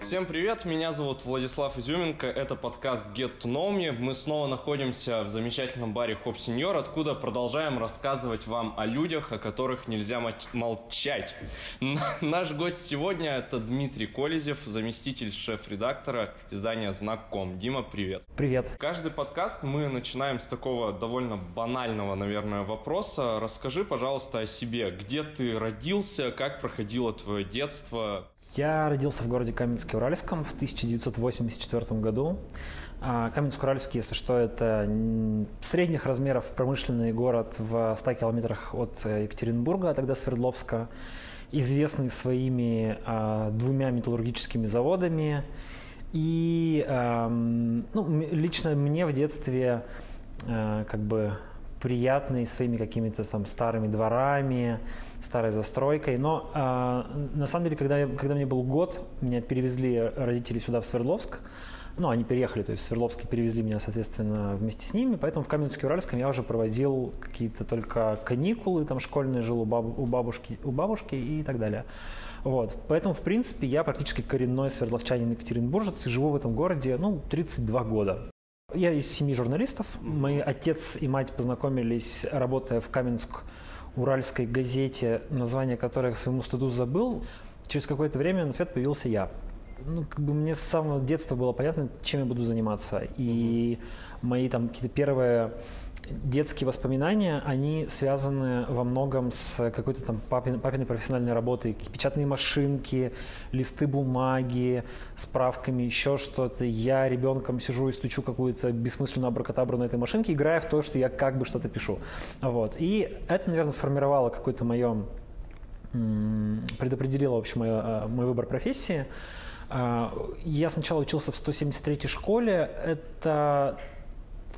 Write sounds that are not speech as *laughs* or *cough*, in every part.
Всем привет, меня зовут Владислав Изюменко, это подкаст Get to Know Me. Мы снова находимся в замечательном баре Хоп Сеньор, откуда продолжаем рассказывать вам о людях, о которых нельзя молчать. Наш гость сегодня это Дмитрий Колезев, заместитель шеф-редактора издания Знак.ком. Дима, привет. Привет. Каждый подкаст мы начинаем с такого довольно банального, наверное, вопроса. Расскажи, пожалуйста, о себе. Где ты родился, как проходило твое детство? Я родился в городе Каменске-Уральском в 1984 году. А, Каменск-Уральский, если что, это средних размеров промышленный город в 100 километрах от э, Екатеринбурга, а тогда Свердловска, известный своими а, двумя металлургическими заводами. И ну, лично мне в детстве а, как бы приятный своими какими-то там старыми дворами, старой застройкой. Но э, на самом деле, когда, я, когда мне был год, меня перевезли родители сюда, в Свердловск. Ну, они переехали, то есть в Свердловске перевезли меня, соответственно, вместе с ними. Поэтому в Каменске-Уральском я уже проводил какие-то только каникулы, там школьные, жил у, баб, у, бабушки, у бабушки и так далее. Вот. Поэтому, в принципе, я практически коренной свердловчанин Екатеринбуржец и живу в этом городе, ну, 32 года. Я из семьи журналистов. Мои отец и мать познакомились, работая в Каменск-Уральской газете, название которой к своему стыду забыл. Через какое-то время на свет появился я. Ну, как бы мне с самого детства было понятно, чем я буду заниматься. И мои там какие-то первые детские воспоминания, они связаны во многом с какой-то там папин, папиной профессиональной работой. Печатные машинки, листы бумаги, справками, еще что-то. Я ребенком сижу и стучу какую-то бессмысленную абракатабру на этой машинке, играя в то, что я как бы что-то пишу. Вот. И это, наверное, сформировало какое-то мое предопределило, в общем, мой, э, мой выбор профессии. А, я сначала учился в 173-й школе. Это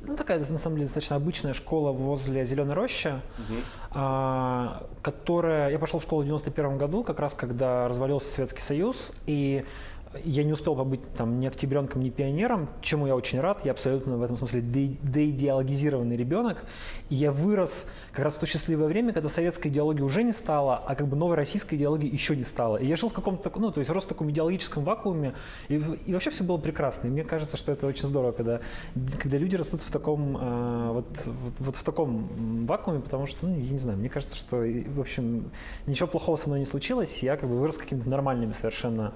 ну, такая, на самом деле, достаточно обычная школа возле Зеленой рощи, угу. а, которая... Я пошел в школу в 91 году, как раз когда развалился Советский Союз, и я не успел побыть там ни октябренком, ни пионером, чему я очень рад. Я абсолютно в этом смысле де- деидеологизированный ребенок. И я вырос как раз в то счастливое время, когда советской идеологии уже не стало, а как бы новой российской идеологии еще не стало. И я жил в каком-то, ну, то есть рос в таком идеологическом вакууме, и, и вообще все было прекрасно. И мне кажется, что это очень здорово, когда, когда люди растут в таком, э, вот, вот, вот в таком вакууме, потому что, ну, я не знаю, мне кажется, что, в общем, ничего плохого со мной не случилось, я как бы вырос какими-то нормальными совершенно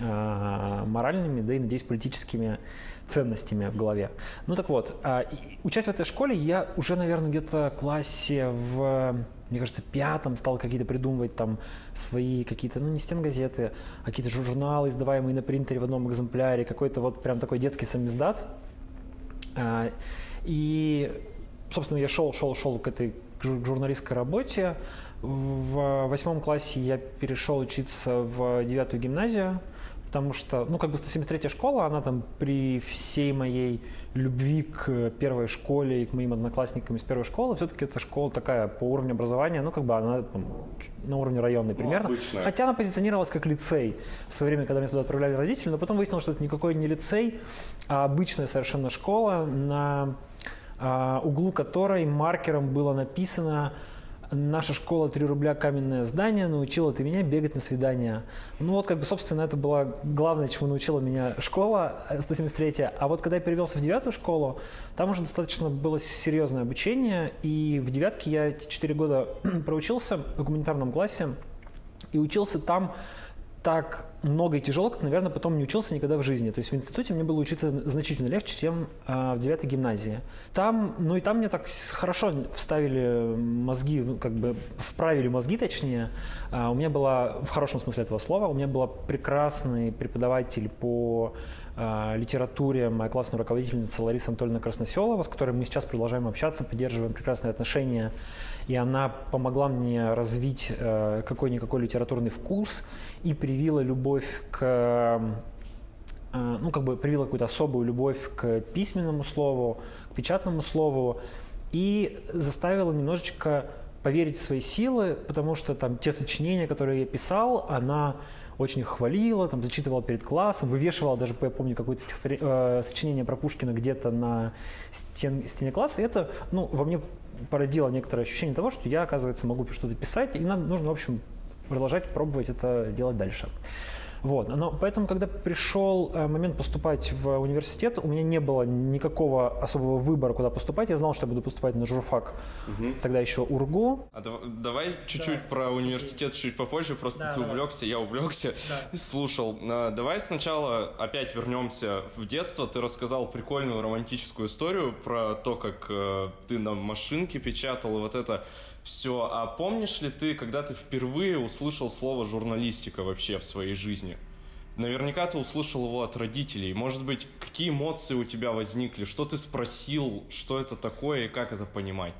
моральными, да и, надеюсь, политическими ценностями в голове. Ну так вот, э, учась в этой школе, я уже, наверное, где-то в классе в, мне кажется, пятом стал какие-то придумывать там свои какие-то, ну не стенгазеты, а какие-то журналы, издаваемые на принтере в одном экземпляре, какой-то вот прям такой детский самиздат. Э, и, собственно, я шел, шел, шел к этой к журналистской работе. В восьмом классе я перешел учиться в девятую гимназию, потому что, ну, как бы 173-я школа, она там при всей моей любви к первой школе и к моим одноклассникам из первой школы, все-таки эта школа такая по уровню образования, ну, как бы она там, на уровне районной ну, примерно. Ну, Хотя она позиционировалась как лицей в свое время, когда меня туда отправляли родители, но потом выяснилось, что это никакой не лицей, а обычная совершенно школа на а, углу которой маркером было написано наша школа 3 рубля каменное здание научила ты меня бегать на свидания. Ну вот, как бы, собственно, это было главное, чему научила меня школа 173 э, А вот когда я перевелся в девятую школу, там уже достаточно было серьезное обучение, и в девятке я эти 4 года *clears throat* проучился в гуманитарном классе, и учился там так много и тяжело, как, наверное, потом не учился никогда в жизни. То есть в институте мне было учиться значительно легче, чем э, в девятой гимназии. Там, ну и там мне так хорошо вставили мозги, как бы вправили мозги, точнее. Э, у меня была, в хорошем смысле этого слова, у меня был прекрасный преподаватель по литературе, моя классная руководительница Лариса Анатольевна Красноселова, с которой мы сейчас продолжаем общаться, поддерживаем прекрасные отношения. И она помогла мне развить э, какой-никакой литературный вкус и привила любовь к э, ну, как бы привила какую-то особую любовь к письменному слову, к печатному слову и заставила немножечко поверить в свои силы, потому что там те сочинения, которые я писал, она очень их хвалила, там зачитывала перед классом, вывешивала даже, я помню, какое-то э, сочинение про Пушкина где-то на стен, стене класса. Это, ну, во мне породило некоторое ощущение того, что я, оказывается, могу что-то писать, и нам нужно, в общем, продолжать пробовать это делать дальше. Вот. Но поэтому, когда пришел э, момент поступать в университет, у меня не было никакого особого выбора, куда поступать. Я знал, что я буду поступать на журфак, угу. тогда еще УРГУ. А давай чуть-чуть да. про университет чуть попозже, просто да, ты давай. увлекся, я увлекся, да. слушал. А, давай сначала опять вернемся в детство. Ты рассказал прикольную романтическую историю про то, как э, ты на машинке печатал и вот это все. А помнишь ли ты, когда ты впервые услышал слово журналистика вообще в своей жизни? Наверняка ты услышал его от родителей. Может быть, какие эмоции у тебя возникли? Что ты спросил? Что это такое и как это понимать?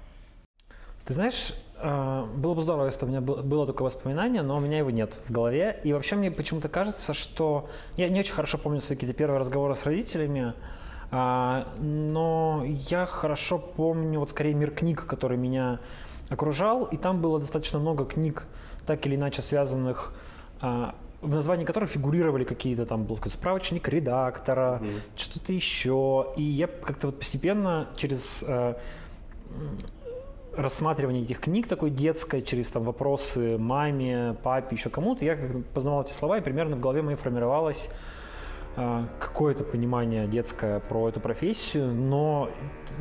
Ты знаешь, э, было бы здорово, если бы у меня было такое воспоминание, но у меня его нет в голове. И вообще мне почему-то кажется, что... Я не очень хорошо помню свои какие-то первые разговоры с родителями, а, но я хорошо помню вот скорее мир книг, который меня окружал, и там было достаточно много книг, так или иначе связанных а, в названии которых фигурировали какие-то там был какой-то справочник редактора, mm-hmm. что-то еще. И я как-то вот постепенно через э, рассматривание этих книг такой детской, через там вопросы маме, папе, еще кому-то, я как познавал эти слова, и примерно в голове моей формировалось э, какое-то понимание детское про эту профессию, но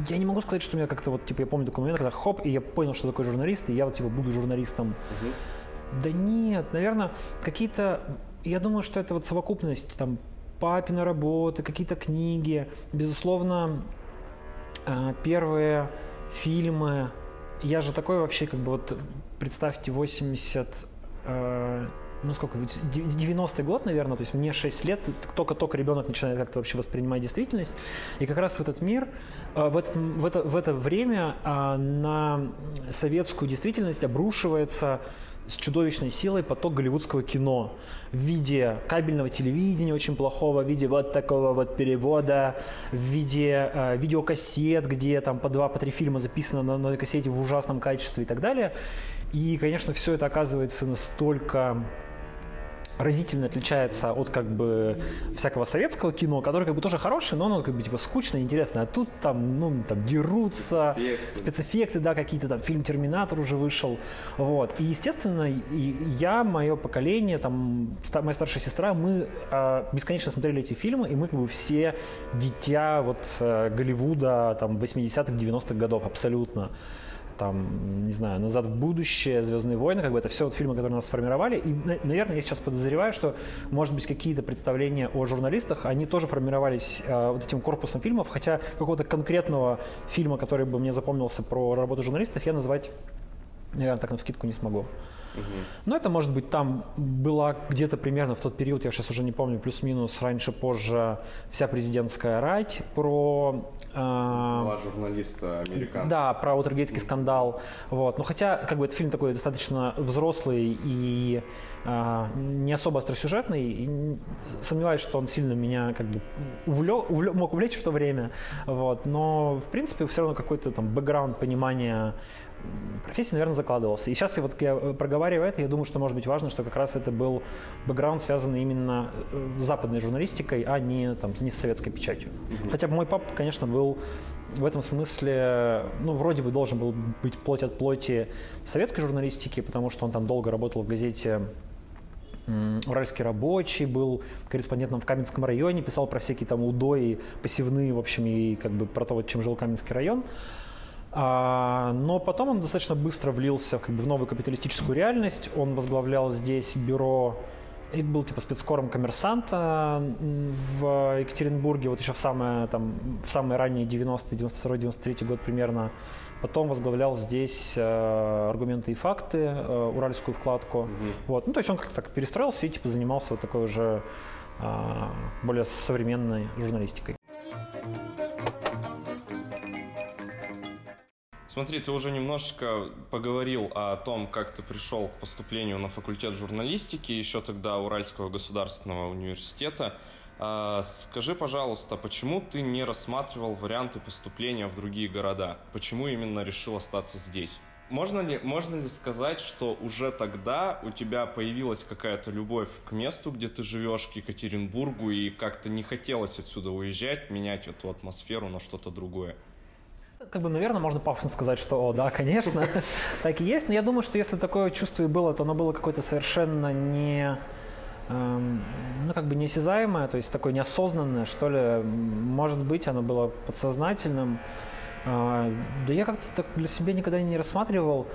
я не могу сказать, что у меня как-то вот, типа, я помню такой момент, когда хоп, и я понял, что такое журналист, и я вот, типа, буду журналистом. Uh-huh. Да нет, наверное, какие-то, я думаю, что это вот совокупность, там, папина работы, какие-то книги, безусловно, э, первые фильмы. Я же такой вообще, как бы, вот, представьте, 80 ну сколько, 90-й год, наверное, то есть мне 6 лет, только-только ребенок начинает как-то вообще воспринимать действительность. И как раз в этот мир, э, в это, в это, в это время а, на советскую действительность обрушивается с чудовищной силой поток голливудского кино в виде кабельного телевидения очень плохого, в виде вот такого вот перевода, в виде э, видеокассет, где там по два, по три фильма записано на, на кассете в ужасном качестве и так далее. И, конечно, все это оказывается настолько разительно отличается от как бы всякого советского кино, которое как бы тоже хорошее, но оно как бы типа скучное, интересное. А тут там, ну, там дерутся, спецэффекты, спецэффекты да, какие-то там, фильм «Терминатор» уже вышел. Вот. И, естественно, и я, мое поколение, там, моя старшая сестра, мы э, бесконечно смотрели эти фильмы, и мы как бы все дитя вот э, Голливуда там 80-х, 90-х годов абсолютно там, не знаю, «Назад в будущее», «Звездные войны», как бы это все вот фильмы, которые нас сформировали. И, наверное, я сейчас подозреваю, что, может быть, какие-то представления о журналистах, они тоже формировались э, вот этим корпусом фильмов, хотя какого-то конкретного фильма, который бы мне запомнился про работу журналистов, я назвать, наверное, так на скидку не смогу. Но это может быть там была где-то примерно в тот период, я сейчас уже не помню, плюс-минус, раньше, позже, вся президентская рать про... Э, Два журналиста американцев. Да, про Утергейтский скандал. Вот. Но хотя как бы этот фильм такой достаточно взрослый и э, не особо остросюжетный, и сомневаюсь, что он сильно меня как бы увлек, увлек, мог увлечь в то время. Вот. Но в принципе все равно какой-то там бэкграунд понимания профессии, наверное, закладывался. И сейчас я вот я э, проговариваю это, я думаю, что может быть важно, что как раз это был бэкграунд, связанный именно э, с западной журналистикой, а не, там, не с советской печатью. Угу. Хотя мой папа, конечно, был в этом смысле, ну, вроде бы должен был быть плоть от плоти советской журналистики, потому что он там долго работал в газете Уральский рабочий, был корреспондентом в Каменском районе, писал про всякие там удои, посевные, в общем, и как бы про то, чем жил Каменский район. А, но потом он достаточно быстро влился как бы, в новую капиталистическую реальность. Он возглавлял здесь бюро и был типа спецкором коммерсанта в Екатеринбурге, вот еще в самые, там, в самые ранние 90-е, 92-93 год примерно. Потом возглавлял здесь э, аргументы и факты, э, уральскую вкладку. Угу. Вот. Ну, то есть он как-то так перестроился и типа занимался вот такой уже э, более современной журналистикой. Смотри, ты уже немножечко поговорил о том, как ты пришел к поступлению на факультет журналистики, еще тогда Уральского государственного университета. А, скажи, пожалуйста, почему ты не рассматривал варианты поступления в другие города? Почему именно решил остаться здесь? Можно ли, можно ли сказать, что уже тогда у тебя появилась какая-то любовь к месту, где ты живешь, к Екатеринбургу, и как-то не хотелось отсюда уезжать, менять эту атмосферу на что-то другое? Как бы, наверное, можно пафосно сказать, что, о, да, конечно, *laughs* так и есть. Но я думаю, что если такое чувство и было, то оно было какое-то совершенно не эм, ну, как бы неосязаемое, то есть такое неосознанное, что ли, может быть, оно было подсознательным. А, да я как-то так для себя никогда не рассматривал,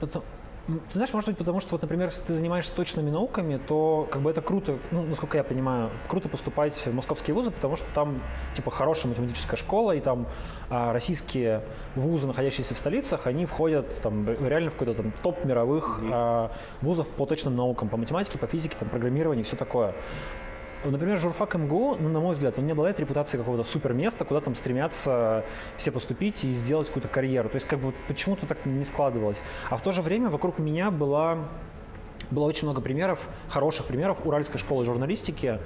потому, ты знаешь, может быть, потому что, вот, например, если ты занимаешься точными науками, то как бы это круто, ну, насколько я понимаю, круто поступать в московские вузы, потому что там, типа, хорошая математическая школа, и там а, российские вузы, находящиеся в столицах, они входят там реально в какой-то там топ мировых а, вузов по точным наукам, по математике, по физике, там, программированию, все такое. Например, журфак МГУ, ну, на мой взгляд, он не обладает репутацией какого-то супер места, куда там стремятся все поступить и сделать какую-то карьеру. То есть как бы почему-то так не складывалось. А в то же время вокруг меня была было очень много примеров, хороших примеров Уральской школы журналистики,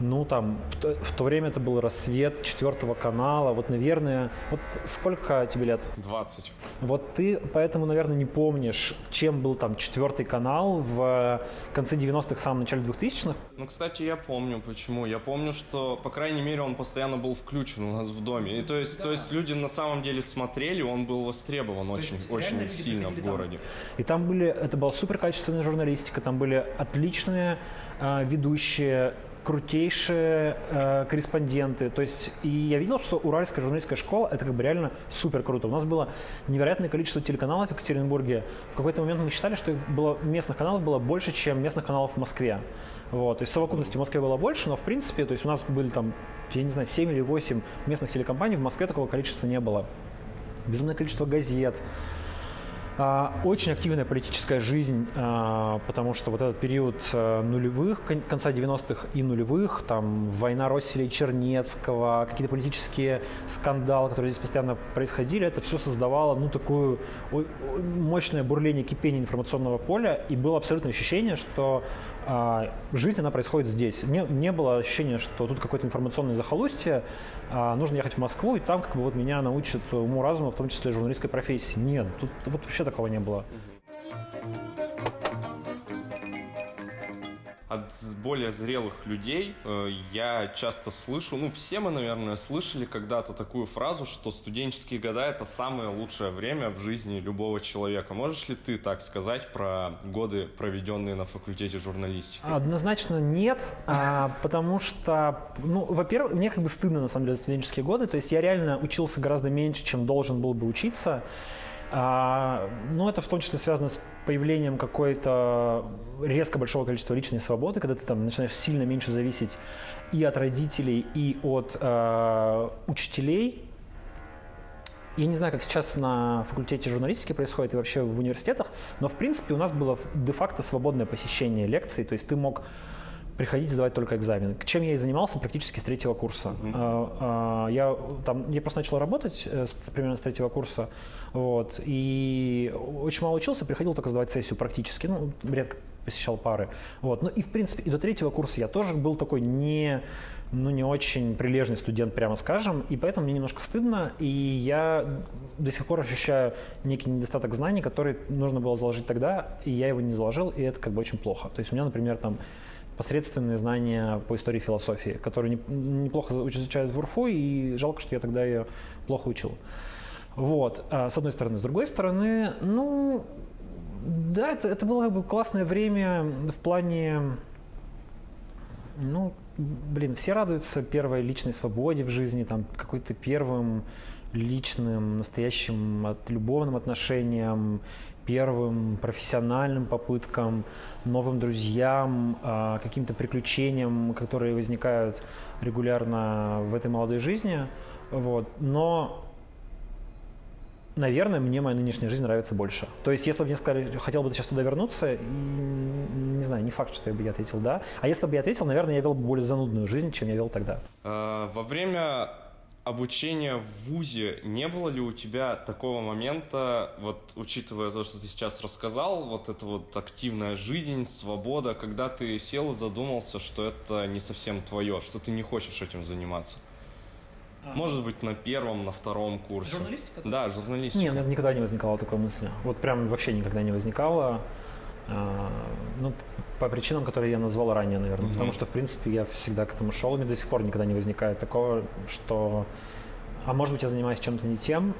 ну, там, в то, в то время это был рассвет четвертого канала. Вот, наверное, вот сколько тебе лет? 20. Вот ты поэтому, наверное, не помнишь, чем был там четвертый канал в конце 90-х, самом начале 2000-х? Ну, кстати, я помню, почему. Я помню, что, по крайней мере, он постоянно был включен у нас в доме. И то есть, да. то есть люди на самом деле смотрели, он был востребован очень, очень сильно в городе. И там были, это была супер качественная журналистика, там были отличные э, ведущие, крутейшие э, корреспонденты. То есть, и я видел, что Уральская журналистская школа это как бы реально супер круто. У нас было невероятное количество телеканалов в Екатеринбурге. В какой-то момент мы считали, что было, местных каналов было больше, чем местных каналов в Москве. Вот. То есть в совокупности в Москве было больше, но в принципе, то есть у нас были там, я не знаю, 7 или 8 местных телекомпаний, в Москве такого количества не было. Безумное количество газет, очень активная политическая жизнь, а, потому что вот этот период э, нулевых, конца 90-х и нулевых, там война Росселя Чернецкого, какие-то политические скандалы, которые здесь постоянно происходили, это все создавало ну, такую мощное бурление, кипение информационного поля, и было абсолютное ощущение, что а, жизнь, она происходит здесь. Не, не было ощущения, что тут какое-то информационное захолустье, а, нужно ехать в Москву, и там как бы вот меня научат уму-разуму, в том числе журналистской профессии. Нет, тут вот вообще такого не было. От более зрелых людей э, я часто слышу, ну все мы, наверное, слышали когда-то такую фразу, что студенческие года это самое лучшее время в жизни любого человека. Можешь ли ты так сказать про годы, проведенные на факультете журналистики? Однозначно нет, а, потому что, ну, во-первых, мне как бы стыдно на самом деле за студенческие годы, то есть я реально учился гораздо меньше, чем должен был бы учиться. А, ну, это в том числе связано с появлением какой-то резко большого количества личной свободы, когда ты там начинаешь сильно меньше зависеть и от родителей, и от э, учителей. Я не знаю, как сейчас на факультете журналистики происходит и вообще в университетах, но в принципе у нас было де-факто свободное посещение лекций, то есть ты мог приходить сдавать только экзамен. Чем я и занимался практически с третьего курса. Mm-hmm. Я, там, я просто начал работать э, с, примерно с третьего курса, вот, и очень мало учился, приходил только сдавать сессию практически, ну, редко посещал пары. Вот. Ну и, в принципе, и до третьего курса я тоже был такой не, ну, не очень прилежный студент, прямо скажем, и поэтому мне немножко стыдно, и я до сих пор ощущаю некий недостаток знаний, который нужно было заложить тогда, и я его не заложил, и это как бы очень плохо. То есть у меня, например, там посредственные знания по истории философии, которые неплохо изучают в УРФУ, и жалко, что я тогда ее плохо учил. Вот, а, с одной стороны. С другой стороны, ну, да, это, это было бы классное время в плане, ну, блин, все радуются первой личной свободе в жизни, там, какой-то первым личным, настоящим от любовным отношениям, первым профессиональным попыткам, новым друзьям, а, каким-то приключениям, которые возникают регулярно в этой молодой жизни. Вот. Но наверное, мне моя нынешняя жизнь нравится больше. То есть, если бы мне сказали, хотел бы сейчас туда вернуться, не знаю, не факт, что я бы ответил да. А если бы я ответил, наверное, я вел бы более занудную жизнь, чем я вел тогда. А, во время обучения в ВУЗе не было ли у тебя такого момента, вот учитывая то, что ты сейчас рассказал, вот эта вот активная жизнь, свобода, когда ты сел и задумался, что это не совсем твое, что ты не хочешь этим заниматься? А. Может быть, на первом, на втором курсе. Журналистика? Да, журналистика. Нет, никогда не возникало такой мысли. Вот прям вообще никогда не возникало. А, ну, по причинам, которые я назвал ранее, наверное. Угу. Потому что, в принципе, я всегда к этому шел, и мне до сих пор никогда не возникает такого, что... А может быть, я занимаюсь чем-то не тем.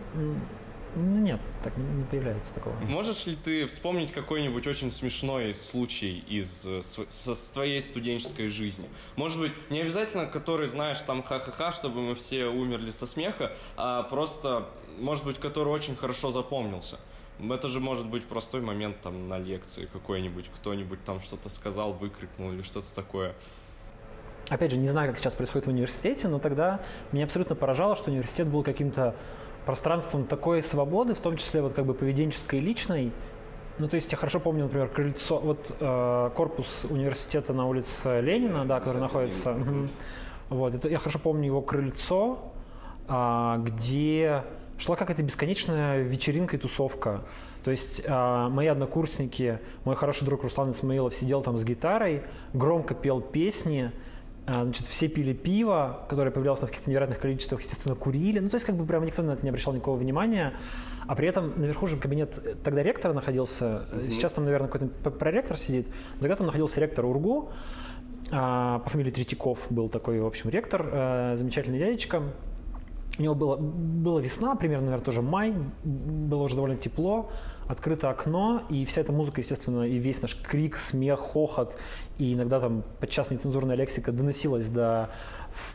Ну, нет, так не появляется такого. Можешь ли ты вспомнить какой-нибудь очень смешной случай из э, со, с твоей студенческой жизни? Может быть, не обязательно, который знаешь там ха-ха-ха, чтобы мы все умерли со смеха, а просто, может быть, который очень хорошо запомнился. Это же может быть простой момент там на лекции какой-нибудь, кто-нибудь там что-то сказал, выкрикнул или что-то такое. Опять же, не знаю, как сейчас происходит в университете, но тогда меня абсолютно поражало, что университет был каким-то пространством такой свободы, в том числе вот как бы поведенческой и личной. Ну, то есть я хорошо помню, например, крыльцо, вот э, корпус университета на улице Ленина, да, который находится. Угу. Вот, это, я хорошо помню его крыльцо, э, где шла какая-то бесконечная вечеринка и тусовка. То есть э, мои однокурсники, мой хороший друг Руслан Исмаилов сидел там с гитарой, громко пел песни, а, значит, все пили пиво, которое появлялось в каких-то невероятных количествах, естественно, курили. Ну, то есть, как бы прямо никто на это не обращал никакого внимания. А при этом наверху же кабинет э, тогда ректора находился. Mm-hmm. Сейчас там, наверное, какой-то проректор сидит. Тогда там находился ректор УРГУ. А, по фамилии Третьяков был такой, в общем, ректор. А, замечательный дядечка. У него было, была весна, примерно, наверное, тоже май. Было уже довольно тепло открыто окно, и вся эта музыка, естественно, и весь наш крик, смех, хохот, и иногда там подчас нецензурная лексика доносилась до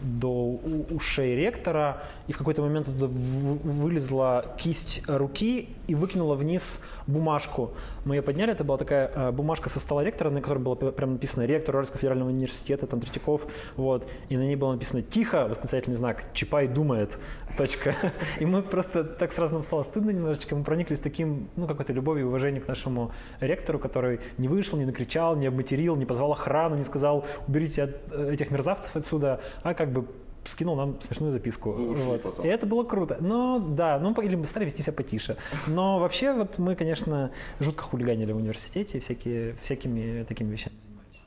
до ушей ректора, и в какой-то момент туда вылезла кисть руки и выкинула вниз бумажку. Мы ее подняли, это была такая э, бумажка со стола ректора, на которой было прямо написано «Ректор Уральского федерального университета», там Третьяков, вот, и на ней было написано «Тихо!» восклицательный знак, «Чапай думает!» точка. *laughs* И мы просто так сразу нам стало стыдно немножечко, мы прониклись таким, ну, какой-то любовью и уважением к нашему ректору, который не вышел, не накричал, не обматерил, не позвал охрану, не сказал «уберите от, э, этих мерзавцев отсюда», а как бы скинул нам смешную записку. Вот. И это было круто. Но да, ну или мы стали вести себя потише. Но вообще вот мы, конечно, жутко хулиганили в университете всякие, всякими такими вещами.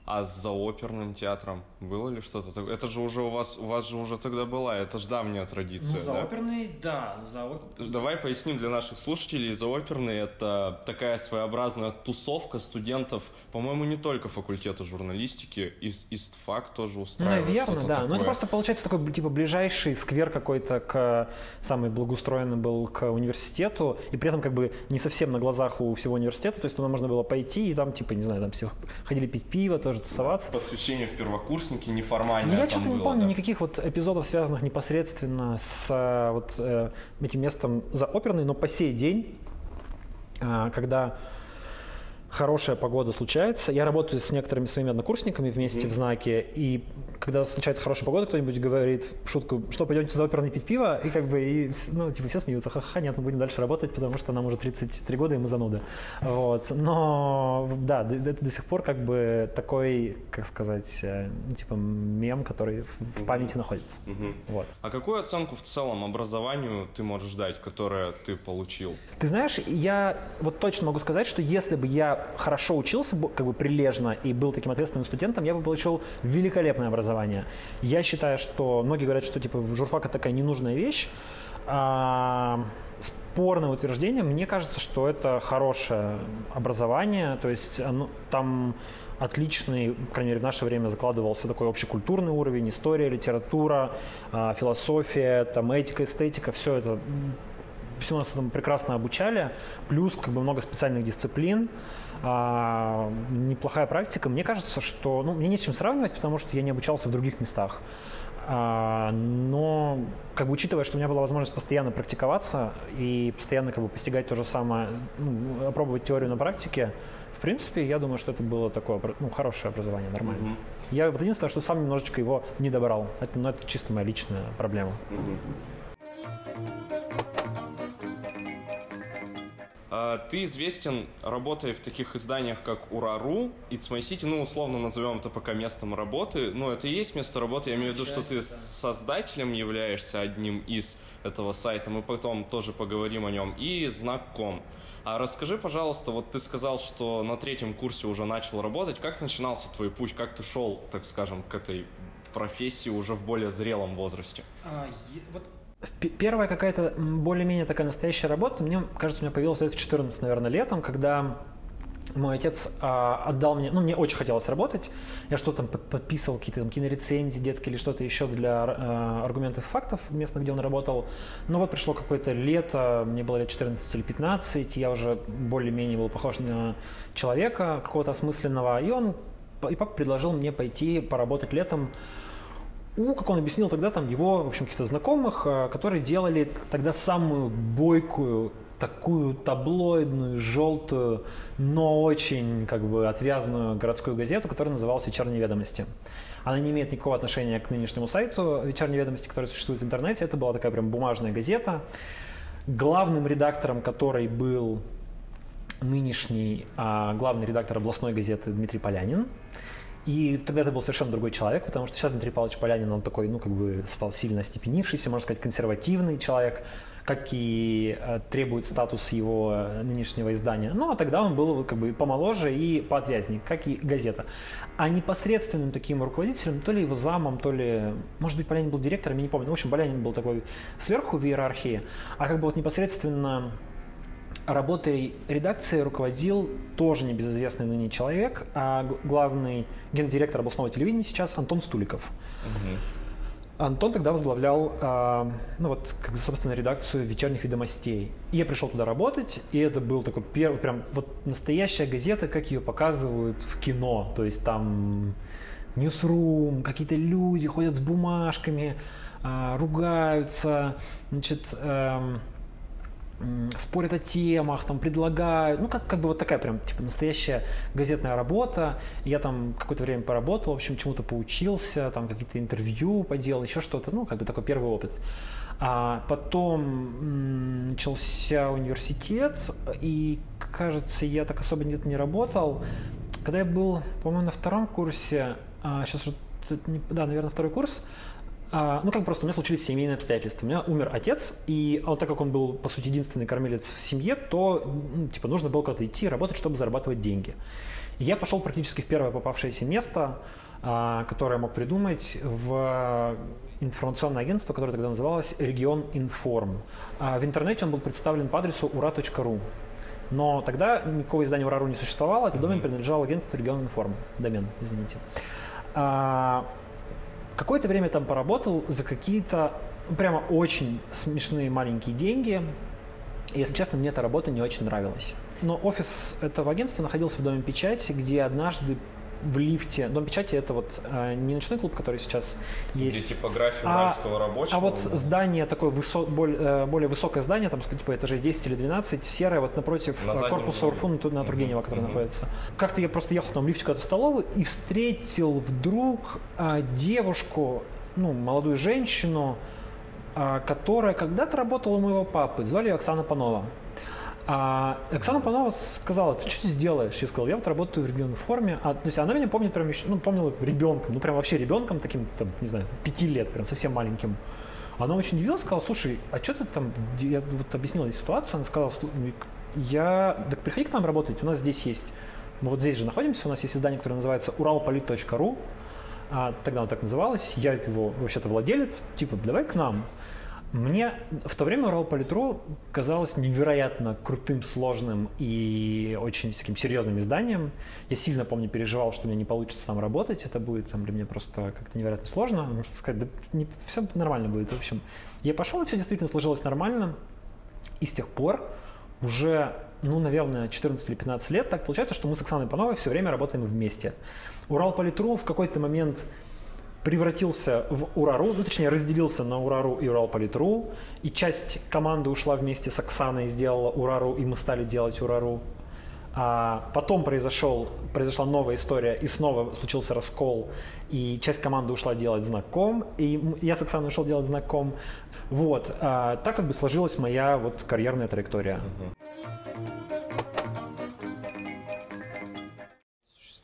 А за оперным театром было ли что-то такое? Это же уже у вас, у вас же уже тогда была, это же давняя традиция, ну, за да? оперный, да. За. Давай поясним для наших слушателей. За оперный это такая своеобразная тусовка студентов, по-моему, не только факультета журналистики, из ИСТФАК тоже устраивает Наверное, да. Такое. Ну это просто получается такой, типа, ближайший сквер какой-то к... Самый благоустроенный был к университету, и при этом как бы не совсем на глазах у всего университета, то есть туда можно было пойти, и там, типа, не знаю, там все ходили пить пиво, тоже тусоваться. Посвящение в первокурсники неформальное. Ну, я что-то не помню да. никаких вот эпизодов, связанных непосредственно с э, вот э, этим местом за оперной, но по сей день, э, когда хорошая погода случается. Я работаю с некоторыми своими однокурсниками вместе mm-hmm. в знаке, и когда случается хорошая погода, кто-нибудь говорит в шутку, что пойдемте за оперный пить пиво, и как бы, и, ну, типа, все смеются, ха-ха, нет, мы будем дальше работать, потому что нам уже 33 года, и мы зануды. Вот. Но, да, это до сих пор как бы такой, как сказать, э, ну, типа, мем, который в памяти находится. Mm-hmm. Вот. А какую оценку в целом образованию ты можешь дать, которое ты получил? Ты знаешь, я вот точно могу сказать, что если бы я хорошо учился, как бы прилежно и был таким ответственным студентом, я бы получил великолепное образование. Я считаю, что многие говорят, что типа журфак это такая ненужная вещь. А, спорное утверждение. Мне кажется, что это хорошее образование, то есть оно, там отличный, по крайней мере, в наше время закладывался такой общекультурный уровень, история, литература, а, философия, там, этика, эстетика, все это все нас там прекрасно обучали, плюс как бы много специальных дисциплин, а, неплохая практика. Мне кажется, что, ну, мне не с чем сравнивать, потому что я не обучался в других местах. А, но, как бы учитывая, что у меня была возможность постоянно практиковаться и постоянно как бы постигать то же самое, ну, опробовать теорию на практике, в принципе, я думаю, что это было такое ну, хорошее образование, нормально. Mm-hmm. Я вот единственное, что сам немножечко его не добрал. Это, ну, это чисто моя личная проблема. Mm-hmm. Ты известен, работая в таких изданиях, как Урару, It's My City, ну, условно назовем это пока местом работы. Ну, это и есть место работы. Я имею в виду, что ты создателем являешься одним из этого сайта. Мы потом тоже поговорим о нем. И знаком. А расскажи, пожалуйста, вот ты сказал, что на третьем курсе уже начал работать. Как начинался твой путь? Как ты шел, так скажем, к этой профессии уже в более зрелом возрасте? А, вот Первая какая-то более-менее такая настоящая работа, мне кажется, у меня появилась лет в 14, наверное, летом, когда мой отец а, отдал мне, ну, мне очень хотелось работать, я что-то там подписывал, какие-то там кинорецензии детские или что-то еще для а, аргументов и фактов места, где он работал. Но вот пришло какое-то лето, мне было лет 14 или 15, я уже более-менее был похож на человека какого-то осмысленного, и он, и папа предложил мне пойти поработать летом у, как он объяснил тогда, там его, в общем, каких-то знакомых, а, которые делали тогда самую бойкую такую таблоидную, желтую, но очень как бы отвязную городскую газету, которая называлась «Вечерние ведомости». Она не имеет никакого отношения к нынешнему сайту «Вечерние ведомости», который существует в интернете. Это была такая прям бумажная газета, главным редактором которой был нынешний а, главный редактор областной газеты Дмитрий Полянин. И тогда это был совершенно другой человек, потому что сейчас Дмитрий Павлович Полянин, он такой, ну, как бы стал сильно остепенившийся, можно сказать, консервативный человек, как и э, требует статус его нынешнего издания. Ну, а тогда он был как бы помоложе и поотвязнее, как и газета. А непосредственным таким руководителем, то ли его замом, то ли, может быть, Полянин был директором, я не помню. В общем, Полянин был такой сверху в иерархии, а как бы вот непосредственно работой редакции руководил тоже небезызвестный ныне человек, а главный гендиректор областного телевидения сейчас Антон Стуликов. Угу. Антон тогда возглавлял, э, ну вот, как бы, собственно, редакцию вечерних ведомостей. И я пришел туда работать, и это был такой первый, прям вот настоящая газета, как ее показывают в кино. То есть там ньюсрум, какие-то люди ходят с бумажками, э, ругаются, значит, э, спорят о темах, там предлагают, ну как, как бы вот такая прям типа настоящая газетная работа. Я там какое-то время поработал, в общем, чему-то поучился, там какие-то интервью поделал, еще что-то, ну как бы такой первый опыт. А потом начался университет, и кажется, я так особо где-то не работал. Когда я был, по-моему, на втором курсе, а, сейчас, да, наверное, второй курс, ну, как просто у меня случились семейные обстоятельства. У меня умер отец, и он, так как он был, по сути, единственный кормилец в семье, то, ну, типа, нужно было куда-то идти работать, чтобы зарабатывать деньги. И я пошел практически в первое попавшееся место, а, которое мог придумать в информационное агентство, которое тогда называлось «Регион Информ». А в интернете он был представлен по адресу ura.ru. Но тогда никакого издания «Урару» не существовало, этот домен принадлежал агентству «Регион Информ». Домен, извините. Какое-то время там поработал за какие-то прямо очень смешные маленькие деньги. Если честно, мне эта работа не очень нравилась. Но офис этого агентства находился в Доме печати, где однажды в лифте. Дом печати это вот э, не ночной клуб, который сейчас есть. Где типография а, уральского рабочего. А вот здание такое высо, более, э, более высокое здание, там типа этажей 10 или 12, серое, вот напротив на э, корпуса Урфуна на Тургенева, угу, который угу. находится. Как-то я просто ехал там в лифте куда-то в столовую и встретил вдруг э, девушку, ну, молодую женщину, э, которая когда-то работала у моего папы. Звали ее Оксана Панова. А Оксана Панова сказала, ты что здесь делаешь? Я сказал, я вот работаю в регионной форме. А, то есть она меня помнит прям еще, ну, помнила ребенком, ну, прям вообще ребенком таким, там, не знаю, пяти лет, прям совсем маленьким. Она очень удивилась, сказала, слушай, а что ты там, я вот объяснила ей ситуацию, она сказала, я, так приходи к нам работать, у нас здесь есть, мы вот здесь же находимся, у нас есть издание, которое называется уралполит.ру, а, тогда оно так называлось, я его вообще-то владелец, типа, давай к нам. Мне в то время Урал Политру казалось невероятно крутым, сложным и очень таким серьезным изданием. Я сильно, помню, переживал, что меня не получится там работать. Это будет там, для меня просто как-то невероятно сложно. Сказать, да не, все нормально будет. В общем, я пошел, и все действительно сложилось нормально. И с тех пор уже, ну, наверное, 14 или 15 лет так получается, что мы с Оксаной Пановой все время работаем вместе. Урал Политру в какой-то момент превратился в Урару, ну точнее разделился на Урару и Уралполитру, и часть команды ушла вместе с Оксаной, сделала Урару, и мы стали делать Урару. А потом произошел, произошла новая история, и снова случился раскол, и часть команды ушла делать знаком, и я с Оксаной ушел делать знаком. Вот, а, так как бы сложилась моя вот карьерная траектория. Uh-huh.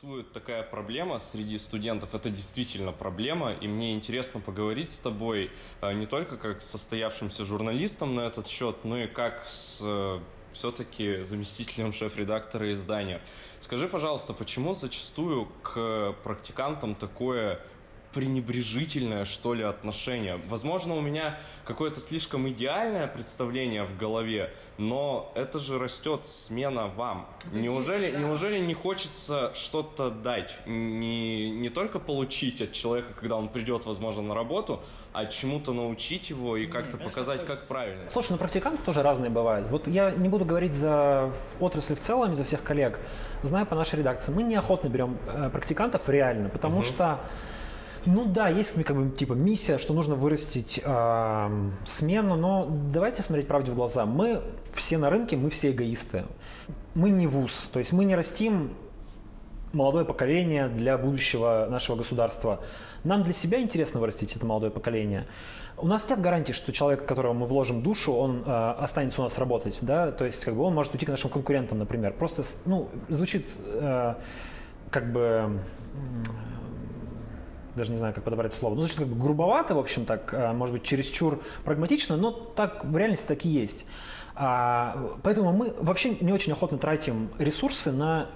Существует такая проблема среди студентов, это действительно проблема, и мне интересно поговорить с тобой э, не только как с состоявшимся журналистом на этот счет, но и как с э, все-таки заместителем шеф-редактора издания. Скажи, пожалуйста, почему зачастую к практикантам такое пренебрежительное, что ли, отношение. Возможно, у меня какое-то слишком идеальное представление в голове, но это же растет смена вам. Неужели, неужели не хочется что-то дать? Не, не только получить от человека, когда он придет, возможно, на работу, а чему-то научить его и как-то показать, как правильно. Слушай, ну практиканты тоже разные бывают. Вот я не буду говорить за отрасль в целом, за всех коллег. Знаю по нашей редакции, мы неохотно берем э, практикантов реально, потому угу. что ну да, есть как бы типа миссия, что нужно вырастить э, смену, но давайте смотреть правде в глаза. Мы все на рынке, мы все эгоисты. Мы не вуз, то есть мы не растим молодое поколение для будущего нашего государства. Нам для себя интересно вырастить это молодое поколение. У нас нет гарантии, что человек, которого мы вложим душу, он э, останется у нас работать, да, то есть как бы он может уйти к нашим конкурентам, например. Просто, ну, звучит э, как бы даже не знаю, как подобрать слово. Ну, звучит как бы грубовато, в общем, так, э, может быть, чересчур прагматично, но так в реальности так и есть. А, поэтому мы вообще не очень охотно тратим ресурсы на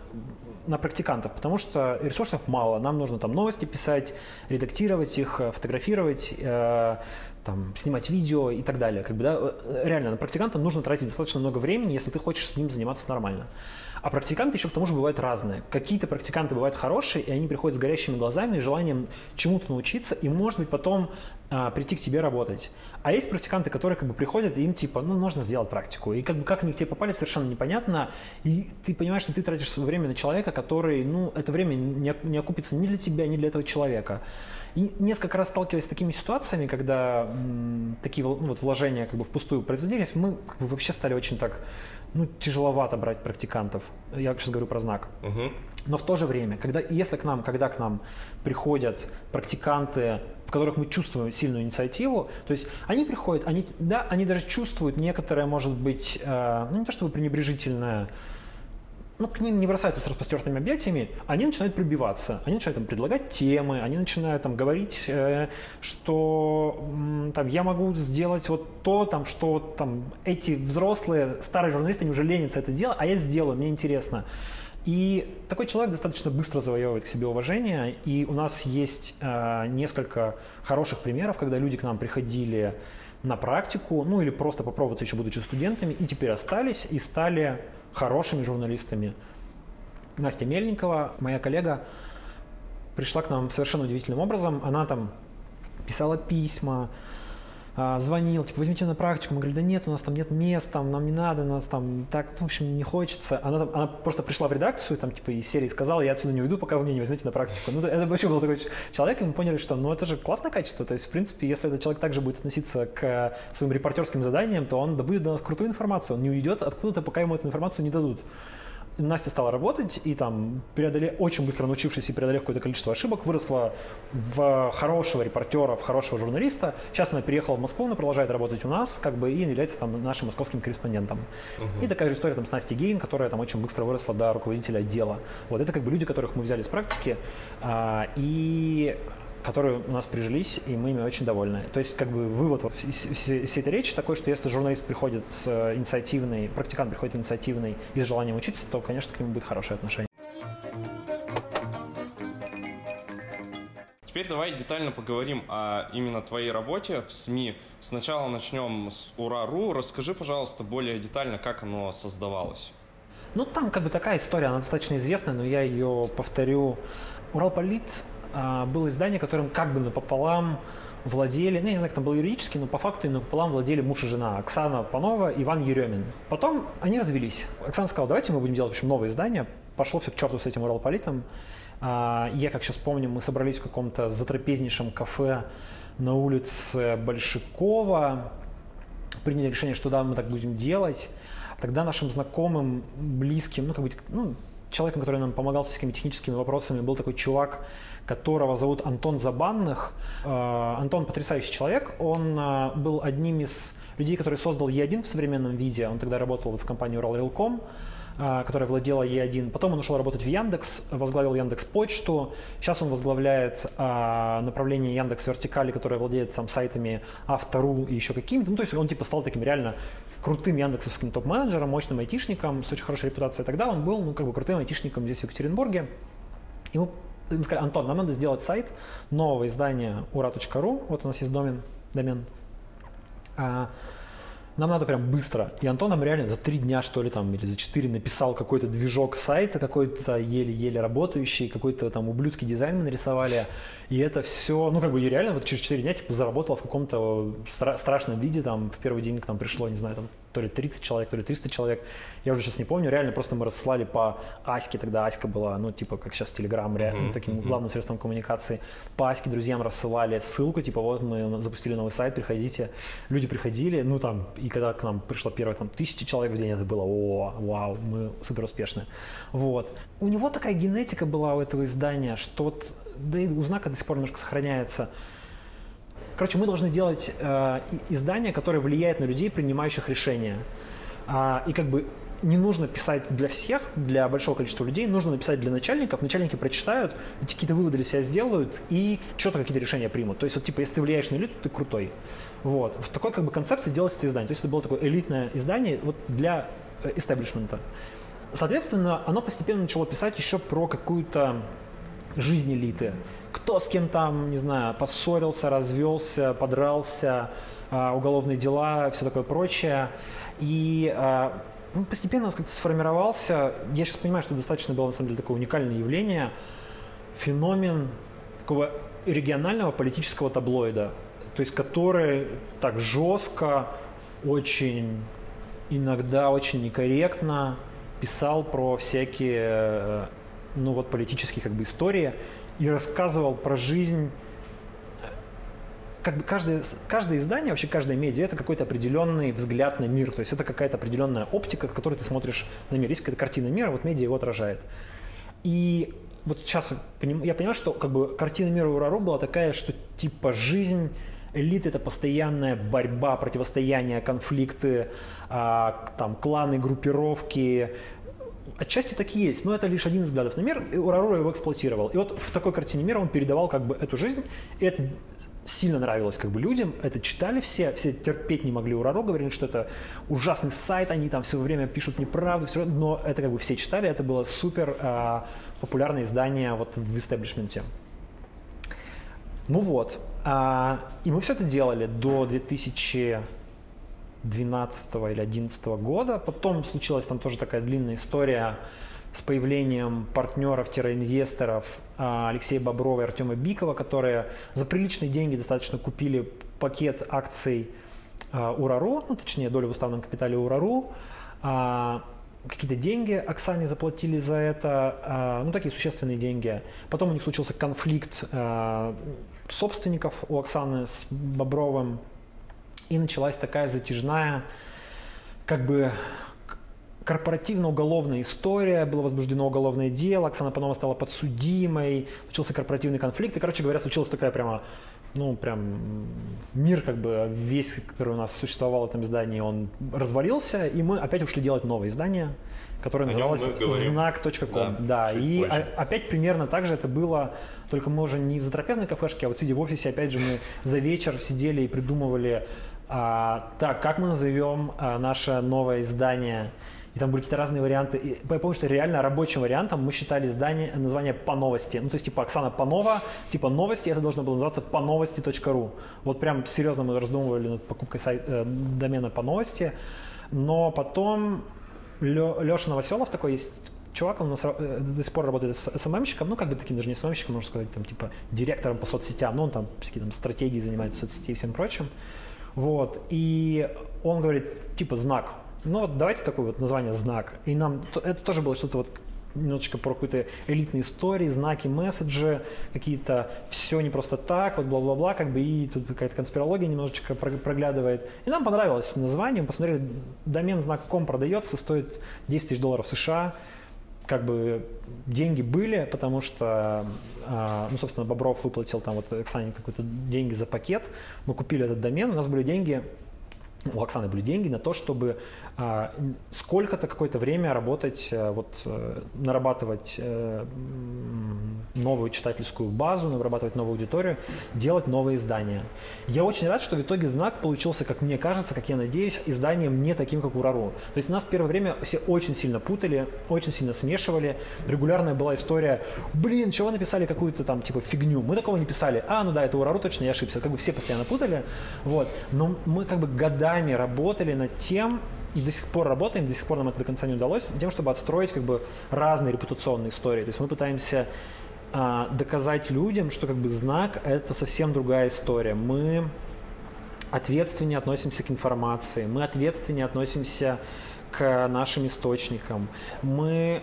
на практикантов, потому что ресурсов мало. Нам нужно там новости писать, редактировать их, э, фотографировать, э, там, снимать видео и так далее. Как бы, да, э, реально, на практиканта нужно тратить достаточно много времени, если ты хочешь с ним заниматься нормально. А практиканты еще к тому же бывают разные. Какие-то практиканты бывают хорошие, и они приходят с горящими глазами и желанием чему-то научиться, и, может быть, потом а, прийти к тебе работать. А есть практиканты, которые как бы приходят, и им типа, ну, можно сделать практику. И как бы как они к тебе попали, совершенно непонятно. И ты понимаешь, что ты тратишь свое время на человека, который, ну, это время не, не окупится ни для тебя, ни для этого человека. И несколько раз сталкиваясь с такими ситуациями, когда м, такие ну, вот вложения как бы впустую производились, мы как бы вообще стали очень так ну, тяжеловато брать практикантов. Я сейчас говорю про знак. Угу. Но в то же время, когда, если к нам, когда к нам приходят практиканты, в которых мы чувствуем сильную инициативу, то есть они приходят, они, да, они даже чувствуют некоторое, может быть, э, ну не то чтобы пренебрежительное, ну, к ним не бросаются с распростертыми объятиями, они начинают пробиваться, они начинают там, предлагать темы, они начинают там, говорить, э, что там, я могу сделать вот то, там, что там, эти взрослые, старые журналисты, они уже ленятся это дело, а я сделаю, мне интересно. И такой человек достаточно быстро завоевывает к себе уважение, и у нас есть э, несколько хороших примеров, когда люди к нам приходили на практику, ну или просто попробоваться еще будучи студентами, и теперь остались и стали хорошими журналистами. Настя Мельникова, моя коллега, пришла к нам совершенно удивительным образом. Она там писала письма, а, звонил, типа, возьмите на практику. Мы говорили, да нет, у нас там нет мест, там, нам не надо, нас там так, в общем, не хочется. Она, она просто пришла в редакцию, там, типа, из серии сказала, я отсюда не уйду, пока вы меня не возьмете на практику. Ну, это вообще был такой человек, и мы поняли, что, ну, это же классное качество. То есть, в принципе, если этот человек также будет относиться к своим репортерским заданиям, то он добудет до нас крутую информацию. Он не уйдет откуда-то, пока ему эту информацию не дадут. Настя стала работать и там, преодолев, очень быстро научившись и преодолев какое-то количество ошибок, выросла в хорошего репортера, в хорошего журналиста. Сейчас она переехала в Москву, она продолжает работать у нас, как бы, и является там нашим московским корреспондентом. Uh-huh. И такая же история там с Настей Гейн, которая там очень быстро выросла до руководителя отдела. Вот это как бы люди, которых мы взяли с практики, а, и которые у нас прижились, и мы ими очень довольны. То есть, как бы вывод всей этой речи такой, что если журналист приходит с э, инициативной, практикант приходит инициативный и с желанием учиться, то, конечно, к нему будет хорошее отношение. Теперь давай детально поговорим о именно твоей работе в СМИ. Сначала начнем с Ура.ру. Расскажи, пожалуйста, более детально, как оно создавалось. Ну, там как бы такая история, она достаточно известная, но я ее повторю. Уралполит было издание, которым как бы напополам владели, ну, я не знаю, как там было юридически, но по факту именно пополам владели муж и жена, Оксана Панова и Иван Еремин. Потом они развелись. Оксана сказала, давайте мы будем делать, в общем, новое издание. Пошло все к черту с этим Уралполитом. А, я, как сейчас помню, мы собрались в каком-то затрапезнейшем кафе на улице Большакова, приняли решение, что да, мы так будем делать. Тогда нашим знакомым, близким, ну, как бы, ну, человеком, который нам помогал со всеми техническими вопросами, был такой чувак, которого зовут Антон Забанных. Э, Антон потрясающий человек. Он э, был одним из людей, который создал Е1 в современном виде. Он тогда работал вот в компании Уралрелком э, которая владела Е1. Потом он ушел работать в Яндекс, возглавил Яндекс Почту. Сейчас он возглавляет направление Яндекс Вертикали, которое владеет сам сайтами Автору и еще какими-то. Ну, то есть он типа стал таким реально крутым яндексовским топ-менеджером, мощным айтишником с очень хорошей репутацией. Тогда он был, ну, как бы крутым айтишником здесь в Екатеринбурге. Ему им сказали, Антон, нам надо сделать сайт нового издания ура.ру, вот у нас есть домен, домен. А, нам надо прям быстро. И Антон нам реально за три дня, что ли, там, или за четыре написал какой-то движок сайта, какой-то еле-еле работающий, какой-то там ублюдский дизайн мы нарисовали. И это все, ну, как бы, я реально вот через четыре дня, типа, заработал в каком-то стра- страшном виде, там, в первый день к нам пришло, не знаю, там, то ли 30 человек, то ли 300 человек. Я уже сейчас не помню. Реально просто мы рассылали по Аське, тогда Аська была, ну, типа, как сейчас Телеграм, uh-huh, таким главным средством коммуникации. По Аське друзьям рассылали ссылку, типа, вот мы запустили новый сайт, приходите. Люди приходили, ну, там, и когда к нам пришло первое, там, тысячи человек в день, это было, о, вау, мы супер успешны. Вот. У него такая генетика была у этого издания, что да и у знака до сих пор немножко сохраняется – Короче, мы должны делать э, издание, которое влияет на людей, принимающих решения. А, и как бы не нужно писать для всех, для большого количества людей, нужно написать для начальников. Начальники прочитают, какие-то выводы для себя сделают и что-то какие-то решения примут. То есть вот типа, если ты влияешь на элиту, ты крутой. Вот. В такой как бы концепции делается издание. То есть это было такое элитное издание вот для истеблишмента. Соответственно, оно постепенно начало писать еще про какую-то жизнь элиты кто с кем там, не знаю, поссорился, развелся, подрался, а, уголовные дела, все такое прочее. И а, ну, постепенно у нас как-то сформировался, я сейчас понимаю, что достаточно было на самом деле такое уникальное явление, феномен такого регионального политического таблоида, то есть который так жестко, очень иногда очень некорректно писал про всякие э, ну вот политические как бы истории и рассказывал про жизнь как бы каждое, каждое издание, вообще каждая медиа, это какой-то определенный взгляд на мир. То есть это какая-то определенная оптика, в которой ты смотришь на мир. Есть какая-то картина мира, вот медиа его отражает. И вот сейчас я понимаю, что как бы картина мира у Рару была такая, что типа жизнь элиты это постоянная борьба, противостояние, конфликты, а, там кланы, группировки, Отчасти так и есть, но это лишь один из взглядов на мир, и Урарура его эксплуатировал. И вот в такой картине мира он передавал как бы эту жизнь, и это сильно нравилось как бы людям, это читали все, все терпеть не могли Ураро, говорили, что это ужасный сайт, они там все время пишут неправду, все, но это как бы все читали, это было супер э, популярное издание вот в истеблишменте. Ну вот, э, и мы все это делали до 2000 12 или 11 года. Потом случилась там тоже такая длинная история с появлением партнеров-инвесторов а, Алексея Боброва и Артема Бикова, которые за приличные деньги достаточно купили пакет акций а, Урару, ну, точнее, долю в уставном капитале Урару. А, какие-то деньги Оксане заплатили за это, ну, такие существенные деньги. Потом у них случился конфликт собственников у Оксаны с Бобровым, и началась такая затяжная, как бы корпоративно-уголовная история, было возбуждено уголовное дело, Оксана Панова стала подсудимой, начался корпоративный конфликт, и, короче говоря, случилась такая прямо, ну, прям мир, как бы весь, который у нас существовал в этом издании, он развалился, и мы опять ушли делать новое издание, которое называлось знак.ком. Да, да и а, опять примерно так же это было, только мы уже не в затрапезной кафешке, а вот сидя в офисе, опять же, мы за вечер сидели и придумывали а, так, как мы назовем а, наше новое издание? И там были какие-то разные варианты. И я помню, что реально рабочим вариантом мы считали издание, название по новости. Ну, то есть, типа, Оксана Панова, типа, новости, это должно было называться по новости.ру. Вот прям серьезно мы раздумывали над покупкой сайт, э, домена по новости. Но потом Лё, Леша Новоселов такой есть чувак, он у нас э, до сих пор работает с СММщиком, ну, как бы таким даже не СММщиком, можно сказать, там, типа, директором по соцсетям, ну, он там, какие там стратегии занимается соцсетей и всем прочим. Вот. И он говорит, типа, знак. Ну вот давайте такое вот название знак. И нам это тоже было что-то вот немножечко про какую-то элитные истории, знаки, месседжи, какие-то все не просто так, вот бла-бла-бла, как бы и тут какая-то конспирология немножечко проглядывает. И нам понравилось название, мы посмотрели, домен знак.com продается, стоит 10 тысяч долларов США, как бы деньги были, потому что, а, ну, собственно, Бобров выплатил там вот Оксане какой-то деньги за пакет, мы купили этот домен, у нас были деньги, у Оксаны были деньги на то, чтобы сколько-то какое-то время работать, а, вот, нарабатывать новую читательскую базу, вырабатывать новую аудиторию, делать новые издания. Я очень рад, что в итоге знак получился, как мне кажется, как я надеюсь, изданием не таким, как Урару. То есть нас в первое время все очень сильно путали, очень сильно смешивали. Регулярная была история, блин, чего написали какую-то там типа фигню. Мы такого не писали. А, ну да, это Урару точно, я ошибся. Как бы все постоянно путали. Вот. Но мы как бы годами работали над тем, до сих пор работаем, до сих пор нам это до конца не удалось, тем, чтобы отстроить как бы разные репутационные истории. То есть мы пытаемся а, доказать людям, что как бы знак это совсем другая история. Мы ответственнее относимся к информации, мы ответственнее относимся к нашим источникам, мы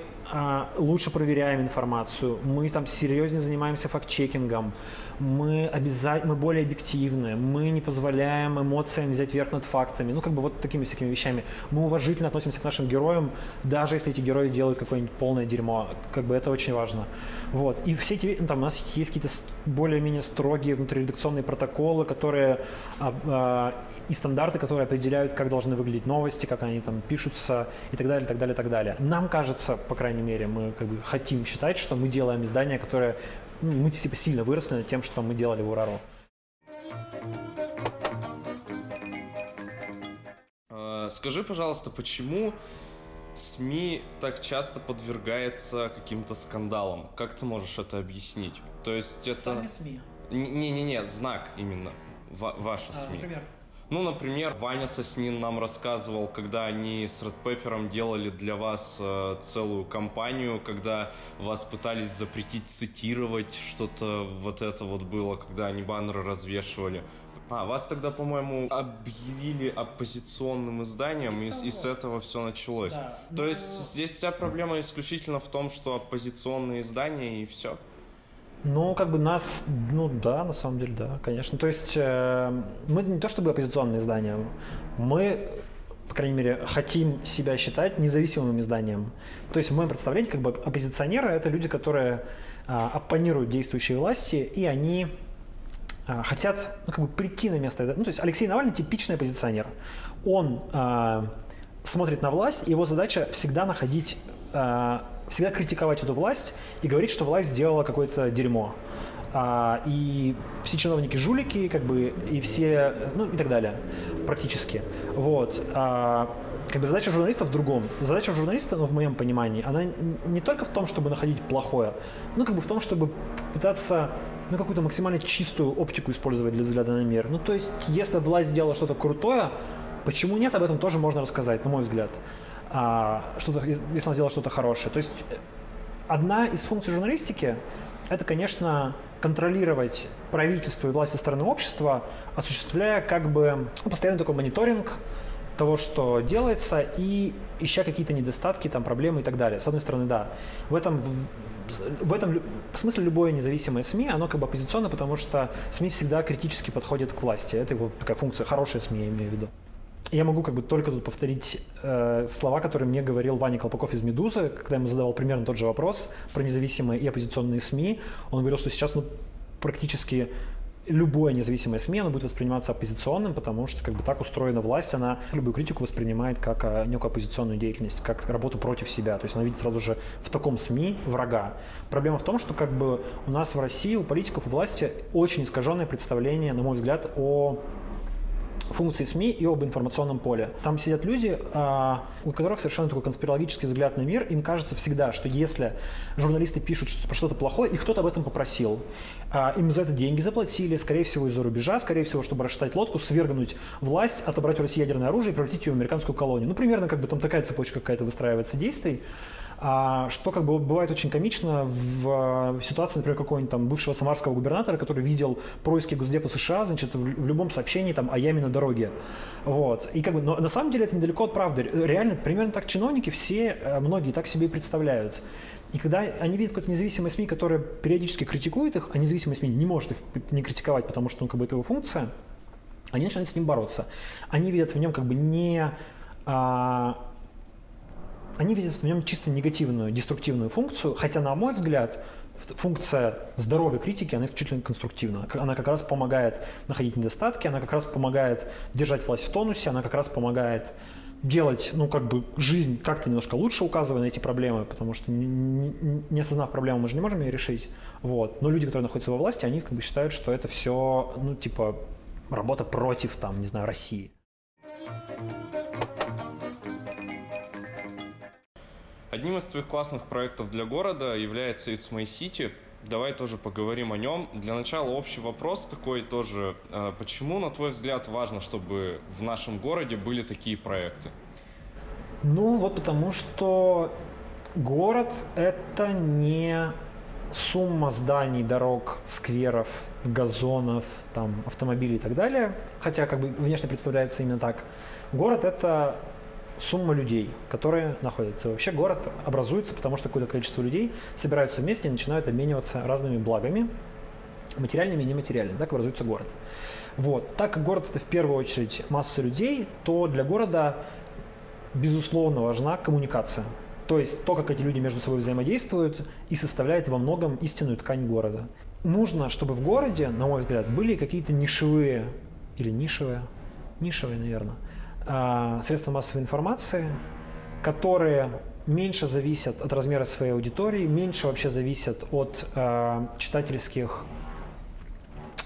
лучше проверяем информацию, мы там серьезнее занимаемся факт-чекингом, мы, обязательно, мы более объективны, мы не позволяем эмоциям взять верх над фактами, ну как бы вот такими всякими вещами. Мы уважительно относимся к нашим героям, даже если эти герои делают какое-нибудь полное дерьмо, как бы это очень важно. Вот. И все эти, ну, там у нас есть какие-то более-менее строгие внутриредакционные протоколы, которые а, а, и стандарты, которые определяют, как должны выглядеть новости, как они там пишутся и так далее, так далее, так далее. Нам кажется, по крайней мере, мы как бы хотим считать, что мы делаем издание, которое ну, мы типа сильно выросли над тем, что мы делали в Урару. А, скажи, пожалуйста, почему СМИ так часто подвергается каким-то скандалам? Как ты можешь это объяснить? То есть это... Сами СМИ? Не-не-не, знак именно. Ва- ваша а, СМИ. Например? Ну, например, Ваня Соснин нам рассказывал, когда они с Red Pepper делали для вас э, целую кампанию, когда вас пытались запретить цитировать, что-то вот это вот было, когда они баннеры развешивали. А, вас тогда, по-моему, объявили оппозиционным изданием, и, и с этого все началось. Да, То есть здесь вся проблема исключительно в том, что оппозиционные издания и все. Ну, как бы нас, ну да, на самом деле, да, конечно. То есть э, мы не то чтобы оппозиционное издание, мы, по крайней мере, хотим себя считать независимым изданием. То есть в моем представлении как бы оппозиционеры это люди, которые э, оппонируют действующей власти, и они э, хотят ну, как бы прийти на место. Ну, то есть Алексей Навальный типичный оппозиционер. Он э, смотрит на власть, его задача всегда находить э, всегда критиковать эту власть и говорить, что власть сделала какое-то дерьмо. А, и все чиновники жулики, как бы, и все, ну и так далее, практически. Вот. А, как бы задача журналиста в другом. Задача журналиста, ну, в моем понимании, она не только в том, чтобы находить плохое, ну, как бы в том, чтобы пытаться ну, какую-то максимально чистую оптику использовать для взгляда на мир. Ну, то есть, если власть сделала что-то крутое, почему нет, об этом тоже можно рассказать, на мой взгляд что-то, если она сделала что-то хорошее. То есть э, одна из функций журналистики – это, конечно, контролировать правительство и власть со стороны общества, осуществляя как бы ну, постоянный такой мониторинг того, что делается, и ища какие-то недостатки, там, проблемы и так далее. С одной стороны, да. В этом, в, в этом смысле любое независимое СМИ, оно как бы оппозиционно, потому что СМИ всегда критически подходят к власти. Это его такая функция, хорошая СМИ, я имею в виду я могу как бы только тут повторить э, слова, которые мне говорил Ваня Колпаков из «Медузы», когда ему задавал примерно тот же вопрос про независимые и оппозиционные СМИ. Он говорил, что сейчас ну, практически любое независимое СМИ, оно будет восприниматься оппозиционным, потому что как бы так устроена власть, она любую критику воспринимает как а, некую оппозиционную деятельность, как работу против себя. То есть она видит сразу же в таком СМИ врага. Проблема в том, что как бы у нас в России, у политиков, у власти очень искаженное представление, на мой взгляд, о функции СМИ и об информационном поле. Там сидят люди, а, у которых совершенно такой конспирологический взгляд на мир. Им кажется всегда, что если журналисты пишут про что-то плохое, и кто-то об этом попросил, а, им за это деньги заплатили, скорее всего, из-за рубежа, скорее всего, чтобы расшатать лодку, свергнуть власть, отобрать у России ядерное оружие и превратить ее в американскую колонию. Ну, примерно как бы там такая цепочка какая-то выстраивается действий. А, что как бы бывает очень комично в, в ситуации, например, какого-нибудь там бывшего самарского губернатора, который видел происки Госдепа США, значит, в, любом сообщении там о яме на дороге. Вот. И как бы, но на самом деле это недалеко от правды. Реально, примерно так чиновники все, э, многие так себе и представляют. И когда они видят какой-то независимый СМИ, который периодически критикует их, а независимый СМИ не может их не критиковать, потому что ну, как бы это его функция, они начинают с ним бороться. Они видят в нем как бы не а, они видят в нем чисто негативную, деструктивную функцию, хотя, на мой взгляд, функция здоровой критики, она исключительно конструктивна. Она как раз помогает находить недостатки, она как раз помогает держать власть в тонусе, она как раз помогает делать, ну, как бы жизнь как-то немножко лучше, указывая на эти проблемы, потому что не, осознав проблему, мы же не можем ее решить. Вот. Но люди, которые находятся во власти, они как бы считают, что это все, ну, типа, работа против, там, не знаю, России. Одним из твоих классных проектов для города является It's My City. Давай тоже поговорим о нем. Для начала общий вопрос такой тоже. А почему, на твой взгляд, важно, чтобы в нашем городе были такие проекты? Ну, вот потому что город — это не сумма зданий, дорог, скверов, газонов, там, автомобилей и так далее, хотя как бы внешне представляется именно так. Город — это сумма людей, которые находятся. Вообще город образуется, потому что какое-то количество людей собираются вместе и начинают обмениваться разными благами, материальными и нематериальными. Так образуется город. Вот. Так как город это в первую очередь масса людей, то для города безусловно важна коммуникация. То есть то, как эти люди между собой взаимодействуют и составляет во многом истинную ткань города. Нужно, чтобы в городе, на мой взгляд, были какие-то нишевые или нишевые, нишевые, наверное, а, средства массовой информации, которые меньше зависят от размера своей аудитории, меньше вообще зависят от э, читательских,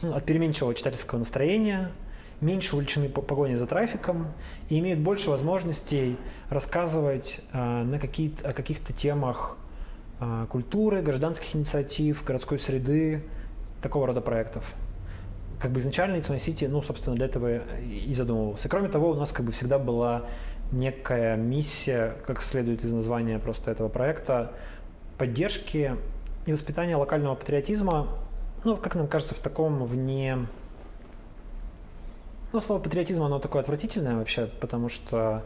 ну, от переменчивого читательского настроения, меньше увлечены погоней за трафиком и имеют больше возможностей рассказывать э, на какие о каких-то темах э, культуры, гражданских инициатив, городской среды, такого рода проектов как бы изначально It's My City, ну, собственно, для этого и задумывался. Кроме того, у нас как бы всегда была некая миссия, как следует из названия просто этого проекта, поддержки и воспитания локального патриотизма, ну, как нам кажется, в таком вне... Ну, слово патриотизм, оно такое отвратительное вообще, потому что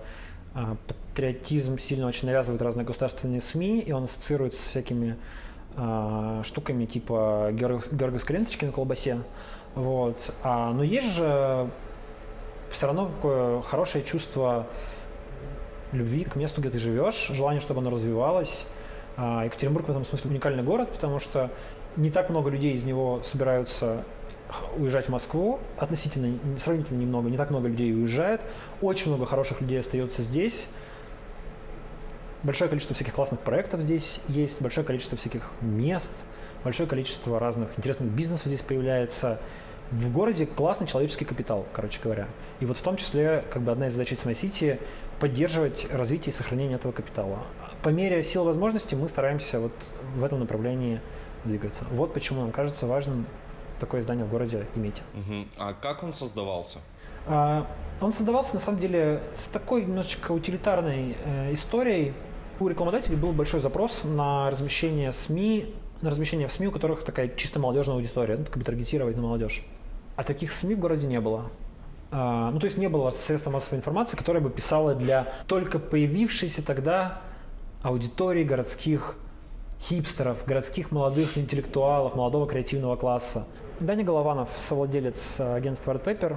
э, патриотизм сильно очень навязывают разные государственные СМИ, и он ассоциируется с всякими э, штуками типа георгиевской ленточки на колбасе. Вот. А, но есть же все равно такое хорошее чувство любви к месту, где ты живешь, желание, чтобы оно развивалось. А, Екатеринбург в этом смысле уникальный город, потому что не так много людей из него собираются уезжать в Москву, относительно, сравнительно немного, не так много людей уезжает, очень много хороших людей остается здесь, большое количество всяких классных проектов здесь есть, большое количество всяких мест, большое количество разных интересных бизнесов здесь появляется, в городе классный человеческий капитал, короче говоря. И вот в том числе как бы одна из задач Smart City – поддерживать развитие и сохранение этого капитала. По мере сил и возможностей мы стараемся вот в этом направлении двигаться. Вот почему нам кажется важным такое здание в городе иметь. Угу. А как он создавался? А, он создавался, на самом деле, с такой немножечко утилитарной э, историей. У рекламодателей был большой запрос на размещение СМИ, на размещение в СМИ, у которых такая чисто молодежная аудитория, ну, как бы таргетировать на молодежь. А таких СМИ в городе не было. А, ну, то есть не было средства массовой информации, которое бы писало для только появившейся тогда аудитории городских хипстеров, городских молодых интеллектуалов, молодого креативного класса. Даня Голованов, совладелец агентства Red Paper,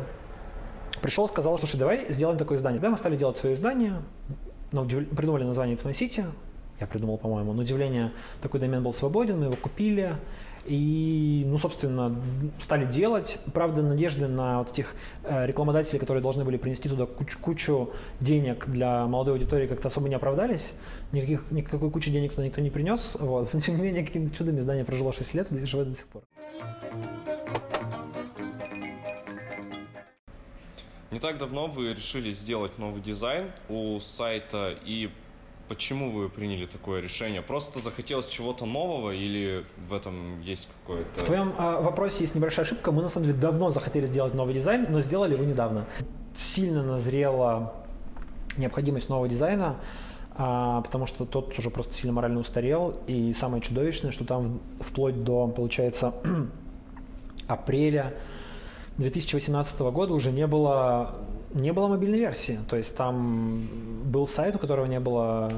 пришел и сказал, слушай, давай сделаем такое издание. Тогда мы стали делать свое издание, придумали название It's My City, я придумал, по-моему. На удивление, такой домен был свободен, мы его купили, и, ну, собственно, стали делать. Правда, надежды на вот этих э, рекламодателей, которые должны были принести туда кучу, кучу денег для молодой аудитории, как-то особо не оправдались. Никаких, никакой кучи денег туда никто не принес. Вот. Но, тем не менее, каким-то чудом издание прожило 6 лет и живет до сих пор. Не так давно вы решили сделать новый дизайн у сайта и Почему вы приняли такое решение? Просто захотелось чего-то нового или в этом есть какое-то... В твоем а, вопросе есть небольшая ошибка. Мы на самом деле давно захотели сделать новый дизайн, но сделали его недавно. Сильно назрела необходимость нового дизайна, а, потому что тот уже просто сильно морально устарел. И самое чудовищное, что там вплоть до, получается, *clears throat* апреля 2018 года уже не было не было мобильной версии. То есть там был сайт, у которого не было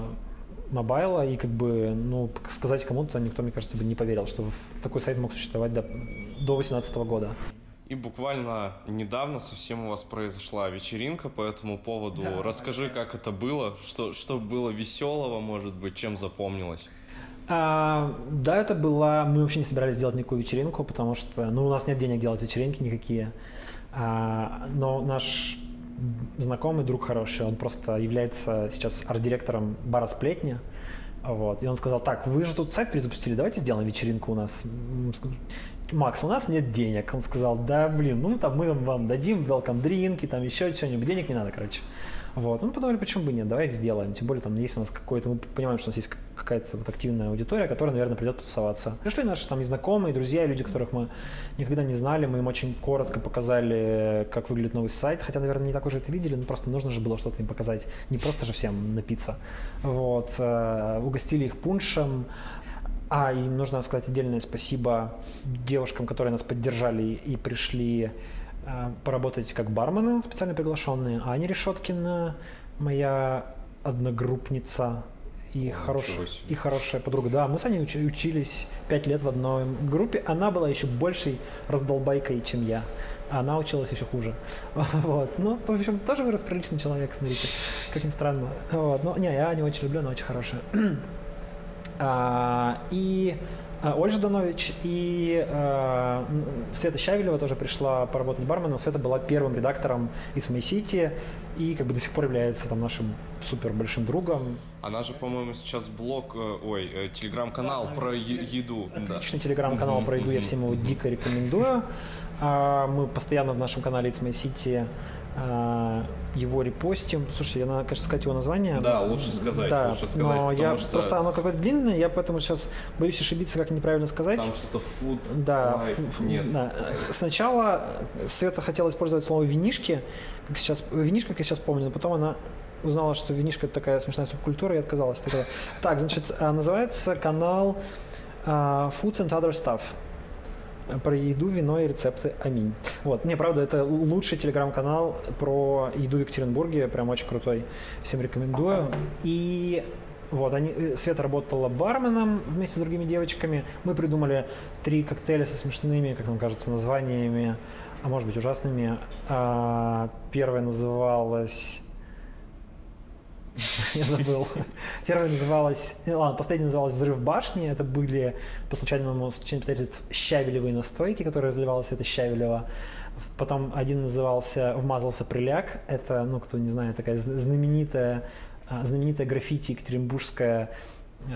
mobile а, и как бы, ну, сказать кому-то никто, мне кажется, бы не поверил, что такой сайт мог существовать до, до 2018 года. И буквально недавно совсем у вас произошла вечеринка по этому поводу. Да, Расскажи, да. как это было, что, что было веселого, может быть, чем запомнилось? А, да, это была... Мы вообще не собирались делать никакую вечеринку, потому что, ну, у нас нет денег делать вечеринки никакие. А, но наш знакомый, друг хороший. Он просто является сейчас арт-директором бара «Сплетня». Вот. И он сказал, так, вы же тут сайт перезапустили, давайте сделаем вечеринку у нас. Макс, у нас нет денег. Он сказал, да, блин, ну там мы вам дадим welcome дринки, там еще что-нибудь, денег не надо, короче. Вот. Ну, подумали, почему бы нет, давай сделаем. Тем более, там есть у нас какой-то, мы понимаем, что у нас есть какая-то вот активная аудитория, которая, наверное, придет потусоваться. Пришли наши там и знакомые, и друзья, люди, которых мы никогда не знали, мы им очень коротко показали, как выглядит новый сайт, хотя, наверное, не так уже это видели, но просто нужно же было что-то им показать, не просто же всем напиться. Вот. Э, угостили их пуншем, а, и нужно сказать отдельное спасибо девушкам, которые нас поддержали и пришли поработать как бармены, специально приглашенные. Аня Решеткина, моя одногруппница и, хорош, и хорошая подруга. Да, мы с Аней уч, учились пять лет в одной группе. Она была еще большей раздолбайкой, чем я. А она училась еще хуже. *laughs* Вот. Ну, в общем, тоже вырос приличный человек, смотрите, как ни странно. Вот. Но, не, я Аню очень люблю, она очень хорошая. *clears throat* А, и а, Ольга Жданович и э, Света Щавелева тоже пришла поработать барменом. Света была первым редактором из моей и как бы до сих пор является там нашим супер большим другом. Она же, по-моему, сейчас блог, э, ой, э, телеграм-канал да, про еду. Отличный да. телеграм-канал про еду, я всем его дико рекомендую. А, мы постоянно в нашем канале It's My City его репостим. Слушай, я надо, конечно, сказать его название. Да, лучше сказать, да, лучше сказать, но я что... Просто оно какое-то длинное, я поэтому сейчас боюсь ошибиться, как неправильно сказать. Там что-то фуд. Да, фу, нет. Да. Сначала Света хотела использовать слово винишки, как сейчас, винишка, как я сейчас помню, но потом она узнала, что винишка это такая смешная субкультура и отказалась. Так, значит, а, называется канал uh, Foods and Other Stuff про еду, вино и рецепты. Аминь. Вот. Не, правда, это лучший телеграм-канал про еду в Екатеринбурге. Прям очень крутой. Всем рекомендую. И вот, они, э, Света работала барменом вместе с другими девочками. Мы придумали три коктейля со смешными, как нам кажется, названиями, а может быть ужасными. А, первое называлось *laughs* Я забыл. Первая называлась... Э, ладно, последняя называлась «Взрыв башни». Это были, по случайному стечению обстоятельств, щавелевые настойки, которые разливалась это щавелево. Потом один назывался «Вмазался приляг». Это, ну, кто не знает, такая знаменитая, а, знаменитая граффити екатеринбургская,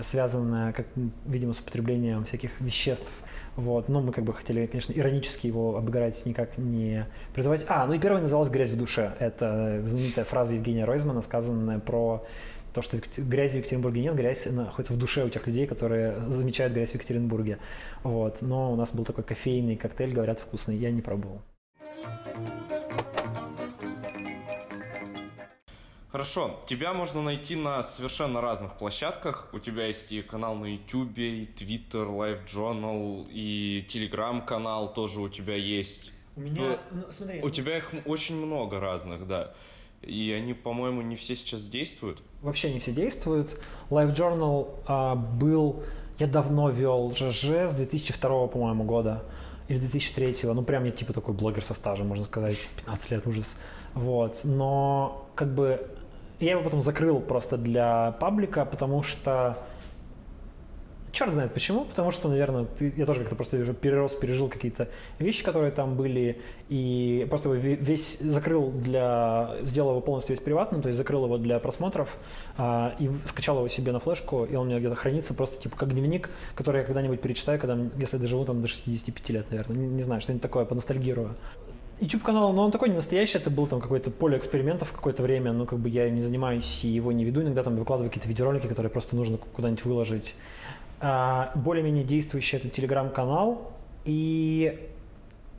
связанная, как, видимо, с употреблением всяких веществ – вот. Но мы как бы хотели, конечно, иронически его обыграть, никак не призывать. А, ну и первая называлась «Грязь в душе». Это знаменитая фраза Евгения Ройзмана, сказанная про то, что грязи в Екатеринбурге нет, грязь находится в душе у тех людей, которые замечают грязь в Екатеринбурге. Вот. Но у нас был такой кофейный коктейль, говорят, вкусный. Я не пробовал. Хорошо, тебя можно найти на совершенно разных площадках. У тебя есть и канал на YouTube, и Twitter, Live Journal, и Telegram-канал тоже у тебя есть. У меня, ну, смотри. У тебя их очень много разных, да. И они, по-моему, не все сейчас действуют. Вообще не все действуют. Live Journal а, был... Я давно вел ЖЖ с 2002, по-моему, года. Или 2003. Ну, прям я типа такой блогер со стажем, можно сказать. 15 лет, ужас. Вот. Но как бы я его потом закрыл просто для паблика, потому что Черт знает почему, потому что, наверное, ты, я тоже как-то просто уже перерос, пережил какие-то вещи, которые там были, и просто его весь закрыл для, сделал его полностью весь приватным, то есть закрыл его для просмотров, а, и скачал его себе на флешку, и он у меня где-то хранится просто типа как дневник, который я когда-нибудь перечитаю, когда, если доживу там до 65 лет, наверное, не, не знаю, что-нибудь такое, поностальгирую. YouTube канал, но он такой не настоящий, это был там какое-то поле экспериментов какое-то время, но как бы я им не занимаюсь и его не веду, иногда там выкладываю какие-то видеоролики, которые просто нужно куда-нибудь выложить. А, более-менее действующий это телеграм-канал и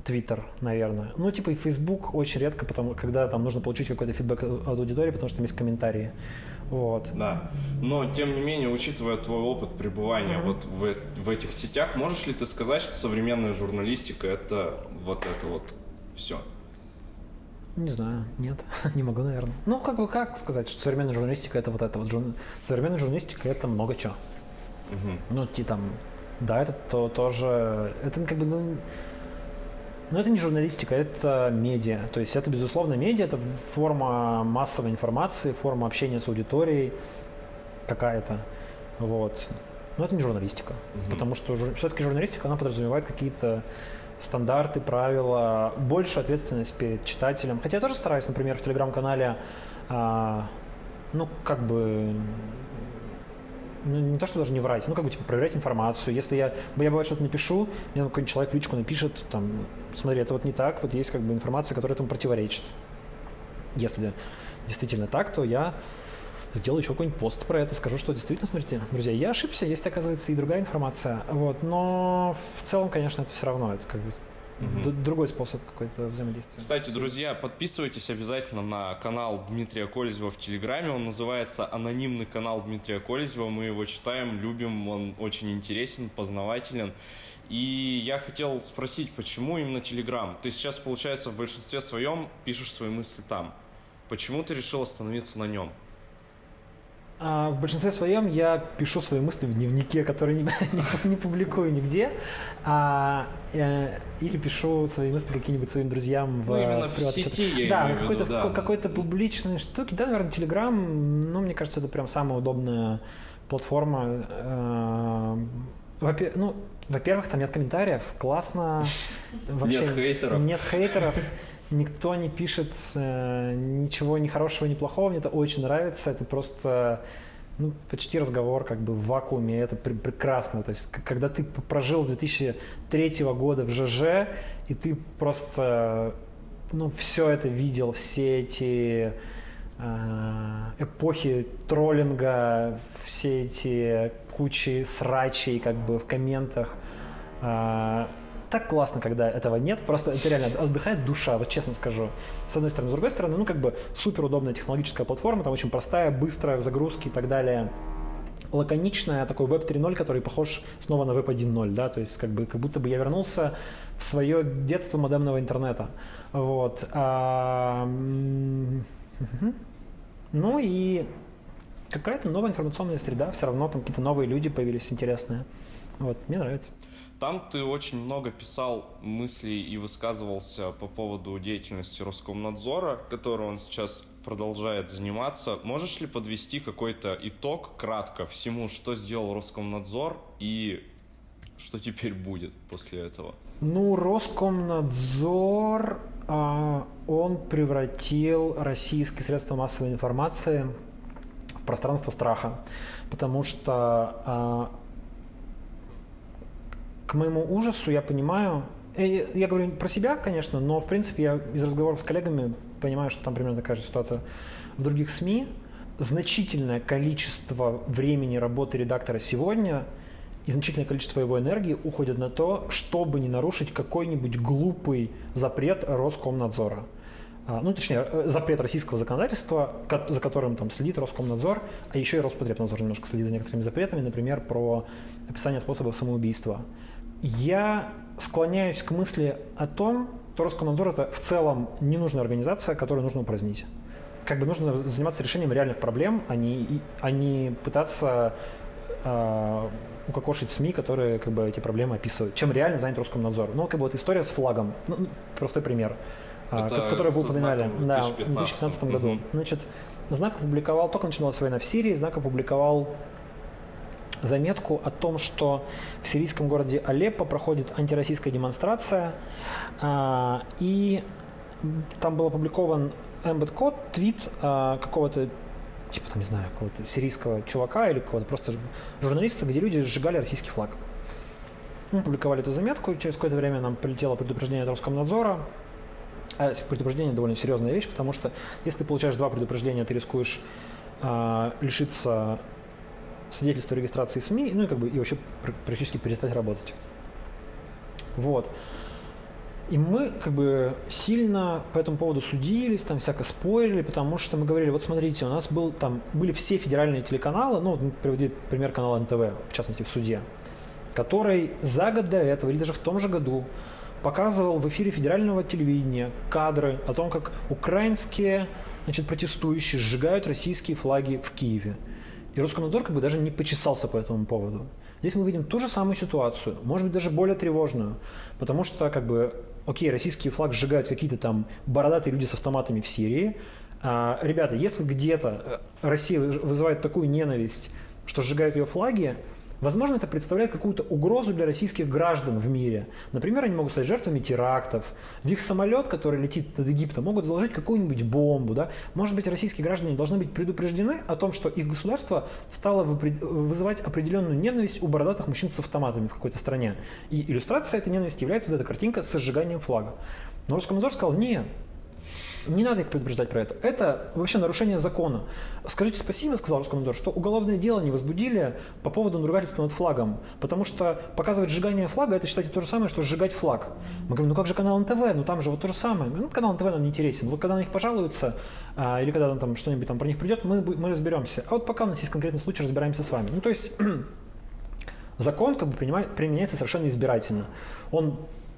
Твиттер, наверное. Ну, типа и Facebook очень редко, потому, когда там нужно получить какой-то фидбэк от аудитории, потому что там есть комментарии. Вот. Да. Но, тем не менее, учитывая твой опыт пребывания mm-hmm. вот в, в этих сетях, можешь ли ты сказать, что современная журналистика это вот это вот все? Не знаю, нет, *laughs* не могу, наверное. Ну, как бы как сказать, что современная журналистика это вот это вот. Жур... Современная журналистика это много чего. Угу. Ну, ти там, да, это то, тоже, это как бы, ну, но это не журналистика, это медиа. То есть это, безусловно, медиа, это форма массовой информации, форма общения с аудиторией какая-то. Вот. Но это не журналистика. Угу. Потому что жур... все-таки журналистика, она подразумевает какие-то стандарты, правила, больше ответственность перед читателем. Хотя я тоже стараюсь, например, в телеграм-канале, а, ну, как бы ну, не то, что даже не врать, ну, как бы, типа, проверять информацию. Если я, я бывает, что-то напишу, мне какой-нибудь человек в личку напишет, там, смотри, это вот не так, вот есть, как бы, информация, которая этому противоречит. Если действительно так, то я сделаю еще какой-нибудь пост про это, скажу, что действительно, смотрите, друзья, я ошибся, есть, оказывается, и другая информация. Вот, но в целом, конечно, это все равно, это как бы угу. другой способ какой-то взаимодействия. Кстати, друзья, подписывайтесь обязательно на канал Дмитрия Колезева в Телеграме. Он называется «Анонимный канал Дмитрия Колезева». Мы его читаем, любим, он очень интересен, познавателен. И я хотел спросить, почему именно Телеграм? Ты сейчас, получается, в большинстве своем пишешь свои мысли там. Почему ты решил остановиться на нем? А в большинстве своем я пишу свои мысли в дневнике, который не, *laughs* не, не публикую нигде, а, э, или пишу свои мысли каким-нибудь своим друзьям в, ну, именно в, в сети, я да, какой-то, виду, да. какой-то публичной штуки. Да, наверное, Telegram, ну, мне кажется, это прям самая удобная платформа. Э, во-первых, ну, во-первых, там нет комментариев, классно. *laughs* Вообще, нет хейтеров. Нет хейтеров никто не пишет э, ничего ни хорошего, ни плохого. Мне это очень нравится. Это просто ну, почти разговор как бы в вакууме, это пр- прекрасно. То есть, когда ты прожил с 2003 года в ЖЖ, и ты просто ну, все это видел, все эти э, эпохи троллинга, все эти кучи срачей как бы в комментах, э, так классно, когда этого нет, просто это реально отдыхает душа, вот честно скажу. С одной стороны. С другой стороны, ну как бы супер удобная технологическая платформа, там очень простая, быстрая в загрузке и так далее лаконичная, такой веб 3.0, который похож снова на веб 1.0, да, то есть как бы как будто бы я вернулся в свое детство модемного интернета, вот. А, ну и какая-то новая информационная среда, все равно там какие-то новые люди появились интересные, вот, мне нравится. Там ты очень много писал мыслей и высказывался по поводу деятельности Роскомнадзора, которой он сейчас продолжает заниматься. Можешь ли подвести какой-то итог кратко всему, что сделал Роскомнадзор и что теперь будет после этого? Ну, Роскомнадзор, а, он превратил российские средства массовой информации в пространство страха, потому что а, к моему ужасу я понимаю, э, я говорю про себя, конечно, но в принципе я из разговоров с коллегами понимаю, что там примерно такая же ситуация в других СМИ. Значительное количество времени работы редактора сегодня и значительное количество его энергии уходит на то, чтобы не нарушить какой-нибудь глупый запрет Роскомнадзора. А, ну, точнее, э, запрет российского законодательства, за которым там следит Роскомнадзор, а еще и Роспотребнадзор немножко следит за некоторыми запретами, например, про описание способов самоубийства. Я склоняюсь к мысли о том, что Роскомнадзор это в целом ненужная организация, которую нужно упразднить. Как бы нужно заниматься решением реальных проблем, а не, а не пытаться э, укокошить СМИ, которые как бы эти проблемы описывают. Чем реально занят Роскомнадзор. Ну, как бы вот история с флагом. Ну, ну простой пример, э, который вы упоминали. Да, в 2015 году. Угу. Значит, Знак опубликовал, только начиналась война в Сирии, Знак опубликовал заметку о том, что в сирийском городе Алеппо проходит антироссийская демонстрация, а, и там был опубликован embed код, твит а, какого-то типа там, не знаю, какого-то сирийского чувака или какого-то просто журналиста, где люди сжигали российский флаг. Мы публиковали эту заметку, через какое-то время нам прилетело предупреждение от Роскомнадзора. А предупреждение довольно серьезная вещь, потому что если ты получаешь два предупреждения, ты рискуешь а, лишиться свидетельство о регистрации СМИ, ну и как бы и вообще практически перестать работать. Вот. И мы как бы сильно по этому поводу судились, там всяко спорили, потому что мы говорили, вот смотрите, у нас был, там, были все федеральные телеканалы, ну, мы приводили пример канала НТВ, в частности, в суде, который за год до этого, или даже в том же году, показывал в эфире федерального телевидения кадры о том, как украинские значит, протестующие сжигают российские флаги в Киеве. И Роскомнадзор как бы даже не почесался по этому поводу. Здесь мы видим ту же самую ситуацию, может быть даже более тревожную, потому что как бы, окей, российский флаг сжигают какие-то там бородатые люди с автоматами в Сирии. А, ребята, если где-то э, Россия вызывает такую ненависть, что сжигают ее флаги, Возможно, это представляет какую-то угрозу для российских граждан в мире. Например, они могут стать жертвами терактов. В их самолет, который летит над Египтом, могут заложить какую-нибудь бомбу. Да? Может быть, российские граждане должны быть предупреждены о том, что их государство стало вызывать определенную ненависть у бородатых мужчин с автоматами в какой-то стране. И иллюстрацией этой ненависти является вот эта картинка с сжиганием флага. Но Роскомнадзор сказал, нет, не надо их предупреждать про это. Это вообще нарушение закона. Скажите спасибо, сказал Роскомнадзор, что уголовное дело не возбудили по поводу надругательства над флагом. Потому что показывать сжигание флага, это считайте то же самое, что сжигать флаг. Мы говорим, ну как же канал НТВ, ну там же вот то же самое. Ну канал НТВ нам не интересен. Вот когда на них пожалуются, а, или когда там что-нибудь там про них придет, мы, мы разберемся. А вот пока у нас есть конкретный случай, разбираемся с вами. Ну то есть *clears throat* закон как бы принимает, применяется совершенно избирательно. Он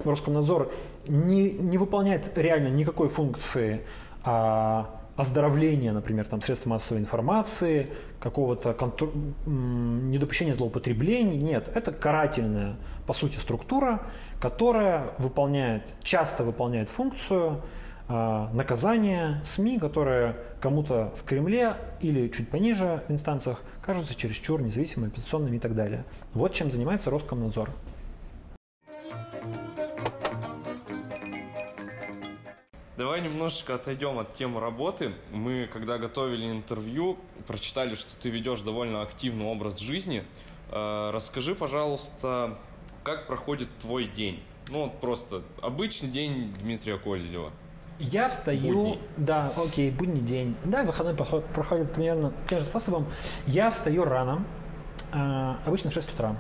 Роскомнадзор не, не выполняет реально никакой функции а, оздоровления, например, там, средств массовой информации, какого-то контр... недопущения злоупотреблений. Нет, это карательная, по сути, структура, которая выполняет, часто выполняет функцию а, наказания СМИ, которые кому-то в Кремле или чуть пониже в инстанциях кажутся чересчур независимыми, оппозиционными и так далее. Вот чем занимается Роскомнадзор. Давай немножечко отойдем от темы работы. Мы, когда готовили интервью, прочитали, что ты ведешь довольно активный образ жизни. Э, расскажи, пожалуйста, как проходит твой день? Ну, вот просто обычный день Дмитрия Кользева. Я встаю, будний. да, окей, будний день. Да, выходной проходит примерно тем же способом. Я встаю рано, э, обычно в 6 утра.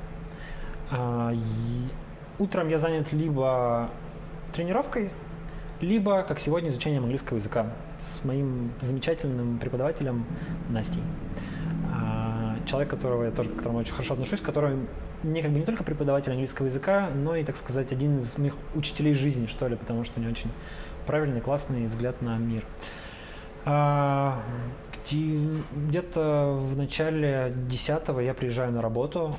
Э, утром я занят либо тренировкой, либо, как сегодня, изучением английского языка с моим замечательным преподавателем Настей. А, человек, которого я тоже, к которому очень хорошо отношусь, который мне как бы не только преподаватель английского языка, но и, так сказать, один из моих учителей жизни, что ли, потому что у него очень правильный, классный взгляд на мир. А, где-то в начале десятого я приезжаю на работу,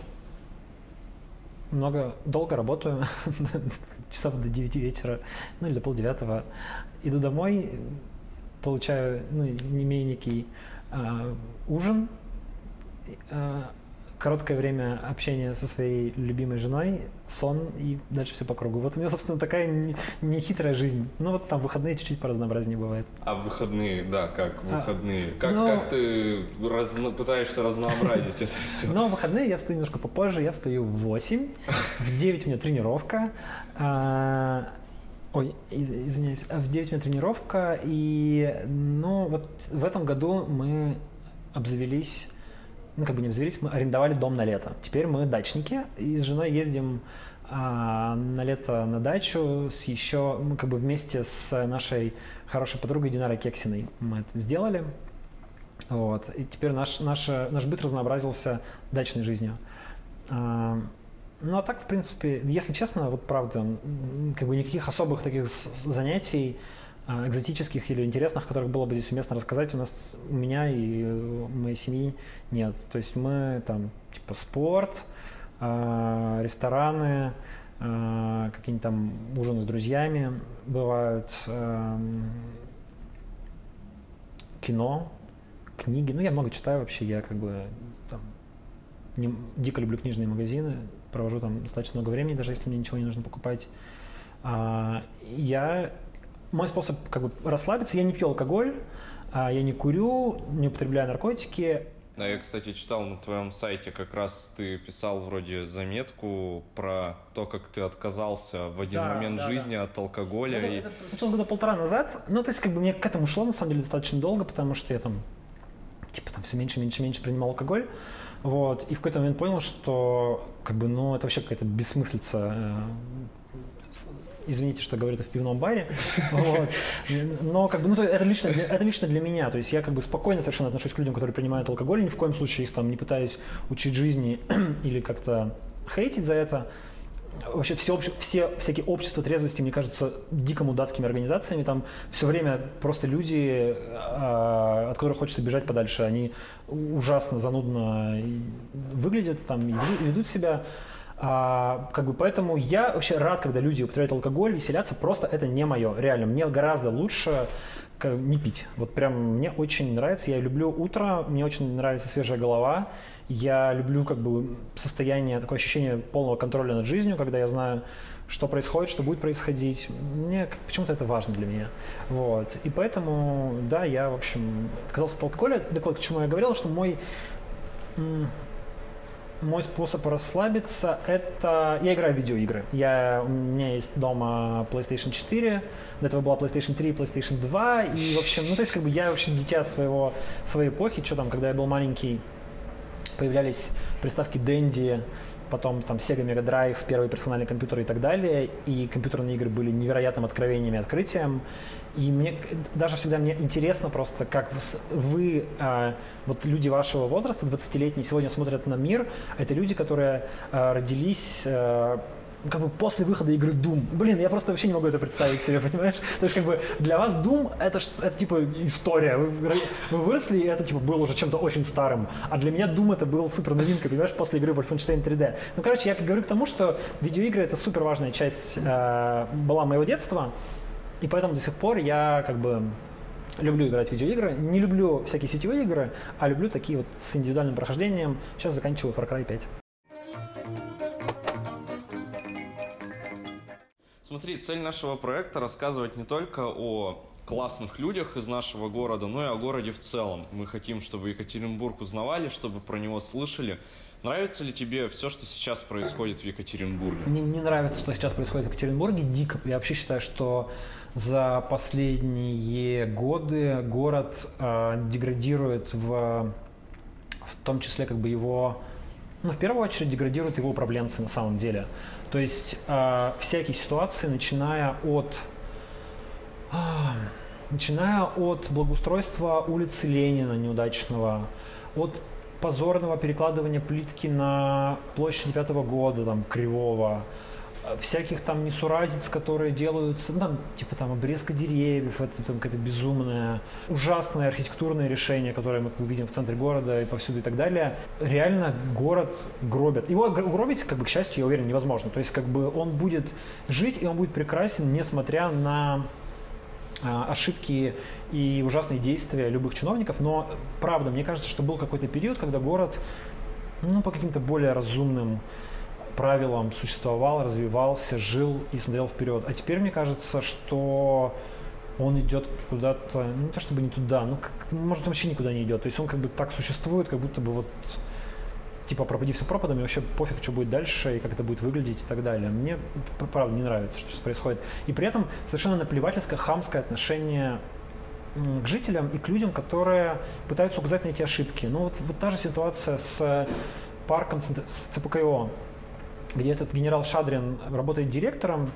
много, долго работаю, *laughs* часов до 9 вечера, ну или до полдевятого. Иду домой, получаю, ну, не менее некий а, ужин, а, короткое время общения со своей любимой женой, сон и дальше все по кругу. Вот у меня, собственно, такая нехитрая не жизнь. Ну вот там выходные чуть-чуть по разнообразнее бывает. А выходные, да, как а, выходные? А, как, но... как ты разно... пытаешься разнообразить это все? Ну, выходные я встаю немножко попозже, я встаю в 8, в 9 у меня тренировка, а, Ой, извиняюсь, в 9 у меня тренировка, и ну вот в этом году мы обзавелись ну, как бы не взялись, мы арендовали дом на лето. Теперь мы дачники и с женой ездим а, на лето на дачу с еще, мы как бы вместе с нашей хорошей подругой Динарой Кексиной мы это сделали. Вот. И теперь наш, наш, наш быт разнообразился дачной жизнью. А, ну а так, в принципе, если честно, вот правда, как бы никаких особых таких занятий экзотических или интересных, которых было бы здесь уместно рассказать, у нас, у меня и моей семьи нет. То есть мы там, типа, спорт, а, рестораны, а, какие-нибудь там ужины с друзьями бывают, кино, книги. Ну, я много читаю вообще, я как бы там, не, дико люблю книжные магазины, провожу там достаточно много времени, даже если мне ничего не нужно покупать. Я мой способ как бы расслабиться, я не пью алкоголь, а я не курю, не употребляю наркотики. А я, кстати, читал на твоем сайте, как раз ты писал вроде заметку про то, как ты отказался в один да, момент да, жизни да. от алкоголя. Ну, и... Это случилось года полтора назад. Ну, то есть, как бы мне к этому шло, на самом деле, достаточно долго, потому что я там, типа, там все меньше, меньше, меньше принимал алкоголь. Вот. И в какой-то момент понял, что, как бы, ну, это вообще какая-то бессмыслица э, извините, что говорю это в пивном баре, *laughs* вот. но как бы, ну, это, лично для, это лично для меня, то есть я как бы спокойно совершенно отношусь к людям, которые принимают алкоголь, ни в коем случае их там не пытаюсь учить жизни *clears throat* или как-то хейтить за это. Вообще все, все всякие общества трезвости, мне кажется, дико мудацкими организациями. Там все время просто люди, а, от которых хочется бежать подальше. Они ужасно занудно выглядят там и ведут себя. А, как бы поэтому я вообще рад, когда люди употребляют алкоголь, веселятся, просто это не мое, реально. Мне гораздо лучше как, не пить. Вот прям мне очень нравится, я люблю утро, мне очень нравится свежая голова, я люблю как бы состояние, такое ощущение полного контроля над жизнью, когда я знаю, что происходит, что будет происходить. Мне почему-то это важно для меня. Вот. И поэтому, да, я, в общем, отказался от алкоголя. Так вот, к чему я говорил, что мой мой способ расслабиться – это… Я играю в видеоигры. Я, у меня есть дома PlayStation 4, до этого была PlayStation 3, PlayStation 2, и, в общем, ну, то есть, как бы я вообще дитя своего, своей эпохи, что там, когда я был маленький, появлялись приставки Dendy, потом там Sega Mega Drive, первые персональные компьютеры и так далее, и компьютерные игры были невероятным откровением и открытием. И мне даже всегда мне интересно просто, как вы, э, вот люди вашего возраста, 20-летние, сегодня смотрят на мир. Это люди, которые э, родились э, как бы после выхода игры Doom. Блин, я просто вообще не могу это представить себе, *laughs* понимаешь? То есть как бы для вас Doom это, это типа история. Вы, вы выросли, и это типа было уже чем-то очень старым. А для меня Doom это был супер новинка, понимаешь, после игры Wolfenstein 3D. Ну, короче, я говорю к тому, что видеоигры это супер важная часть э, была моего детства. И поэтому до сих пор я как бы люблю играть в видеоигры. Не люблю всякие сетевые игры, а люблю такие вот с индивидуальным прохождением. Сейчас заканчиваю Far Cry 5. Смотри, цель нашего проекта рассказывать не только о классных людях из нашего города, но и о городе в целом. Мы хотим, чтобы Екатеринбург узнавали, чтобы про него слышали. Нравится ли тебе все, что сейчас происходит в Екатеринбурге? Мне не нравится, что сейчас происходит в Екатеринбурге, дико. Я вообще считаю, что за последние годы город э, деградирует в, в том числе как бы его, ну, в первую очередь деградируют его управленцы на самом деле. То есть э, всякие ситуации, начиная от э, начиная от благоустройства улицы Ленина неудачного, от позорного перекладывания плитки на площади пятого года, там, кривого, всяких там несуразиц, которые делаются, ну, там, типа там обрезка деревьев, это там какое-то безумное, ужасное архитектурное решение, которое мы увидим в центре города и повсюду и так далее. Реально город гробят. Его гробить, как бы, к счастью, я уверен, невозможно. То есть, как бы, он будет жить, и он будет прекрасен, несмотря на а, ошибки и ужасные действия любых чиновников, но правда, мне кажется, что был какой-то период, когда город ну, по каким-то более разумным правилам существовал, развивался, жил и смотрел вперед. А теперь мне кажется, что он идет куда-то, ну, не то чтобы не туда, ну, как, может, он вообще никуда не идет. То есть он как бы так существует, как будто бы вот типа пропади все пропадом, и вообще пофиг, что будет дальше, и как это будет выглядеть и так далее. Мне, правда, не нравится, что сейчас происходит. И при этом совершенно наплевательское, хамское отношение к жителям и к людям, которые пытаются указать на эти ошибки. Ну вот, вот та же ситуация с парком, с ЦПКО где этот генерал Шадрин работает директором,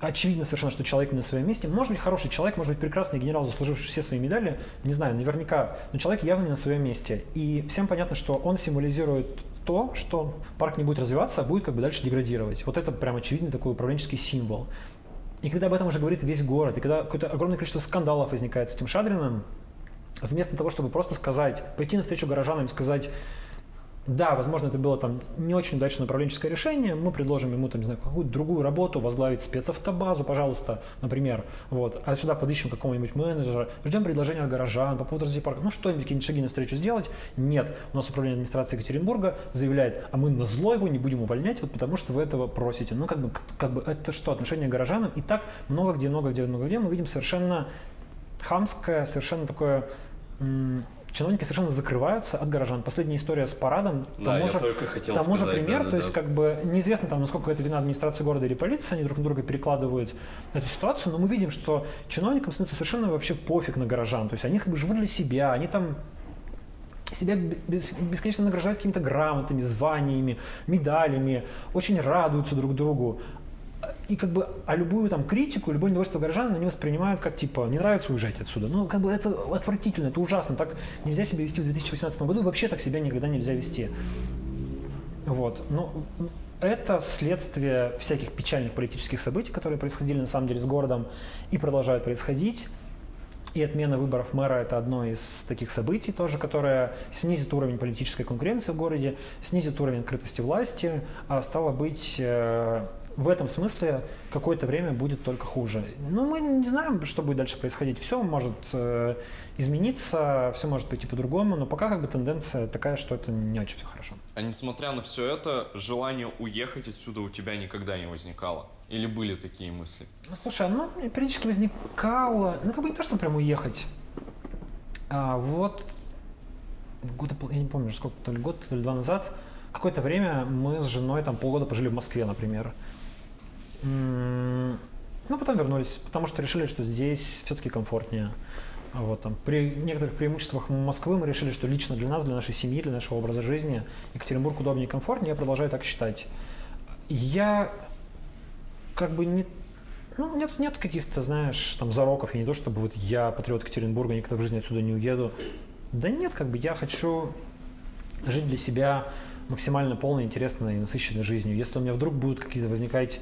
очевидно совершенно, что человек не на своем месте. Может быть, хороший человек, может быть, прекрасный генерал, заслуживший все свои медали, не знаю, наверняка, но человек явно не на своем месте. И всем понятно, что он символизирует то, что парк не будет развиваться, а будет как бы дальше деградировать. Вот это прям очевидный такой управленческий символ. И когда об этом уже говорит весь город, и когда какое-то огромное количество скандалов возникает с этим Шадриным, вместо того, чтобы просто сказать, пойти навстречу горожанам и сказать, да, возможно, это было там не очень удачное управленческое решение. Мы предложим ему там, не знаю, какую-то другую работу, возглавить спецавтобазу, пожалуйста, например. Вот. А сюда подыщем какого-нибудь менеджера, ждем предложения от горожан по поводу развития парка. Ну, что-нибудь, какие-нибудь шаги навстречу сделать? Нет. У нас управление администрации Екатеринбурга заявляет, а мы на зло его не будем увольнять, вот потому что вы этого просите. Ну, как бы, как бы это что, отношение к горожанам? И так много где, много где, много где мы видим совершенно хамское, совершенно такое чиновники совершенно закрываются от горожан. Последняя история с парадом. Да, тому я же, только хотел тому сказать. же пример, да, да, то есть да. как бы неизвестно там, насколько это вина администрации города или полиции, они друг на друга перекладывают эту ситуацию, но мы видим, что чиновникам становится совершенно вообще пофиг на горожан. То есть они как бы живут для себя, они там себя бесконечно награждают какими-то грамотами, званиями, медалями, очень радуются друг другу и как бы, а любую там критику, любое недовольство горожан они воспринимают как типа не нравится уезжать отсюда. Ну как бы это отвратительно, это ужасно, так нельзя себя вести в 2018 году, вообще так себя никогда нельзя вести. Вот, ну это следствие всяких печальных политических событий, которые происходили на самом деле с городом и продолжают происходить. И отмена выборов мэра – это одно из таких событий тоже, которое снизит уровень политической конкуренции в городе, снизит уровень открытости власти, а стало быть, э, в этом смысле какое-то время будет только хуже. Ну, мы не знаем, что будет дальше происходить. Все может э, измениться, все может пойти по-другому, но пока как бы тенденция такая, что это не очень все хорошо. А несмотря на все это, желание уехать отсюда у тебя никогда не возникало? Или были такие мысли? Ну, слушай, ну, периодически возникало, ну, как бы не то, что прям уехать. А, вот года, я не помню, сколько, то ли год, то ли два назад, какое-то время мы с женой там полгода пожили в Москве, например. Ну, потом вернулись, потому что решили, что здесь все-таки комфортнее. Вот, там, при некоторых преимуществах Москвы мы решили, что лично для нас, для нашей семьи, для нашего образа жизни Екатеринбург удобнее и комфортнее. Я продолжаю так считать. Я как бы не ну, нет, нет каких-то, знаешь, там зароков. Я не то, чтобы вот я патриот Екатеринбурга, никогда в жизни отсюда не уеду. Да нет, как бы я хочу жить для себя максимально полной, интересной и насыщенной жизнью. Если у меня вдруг будут какие-то возникать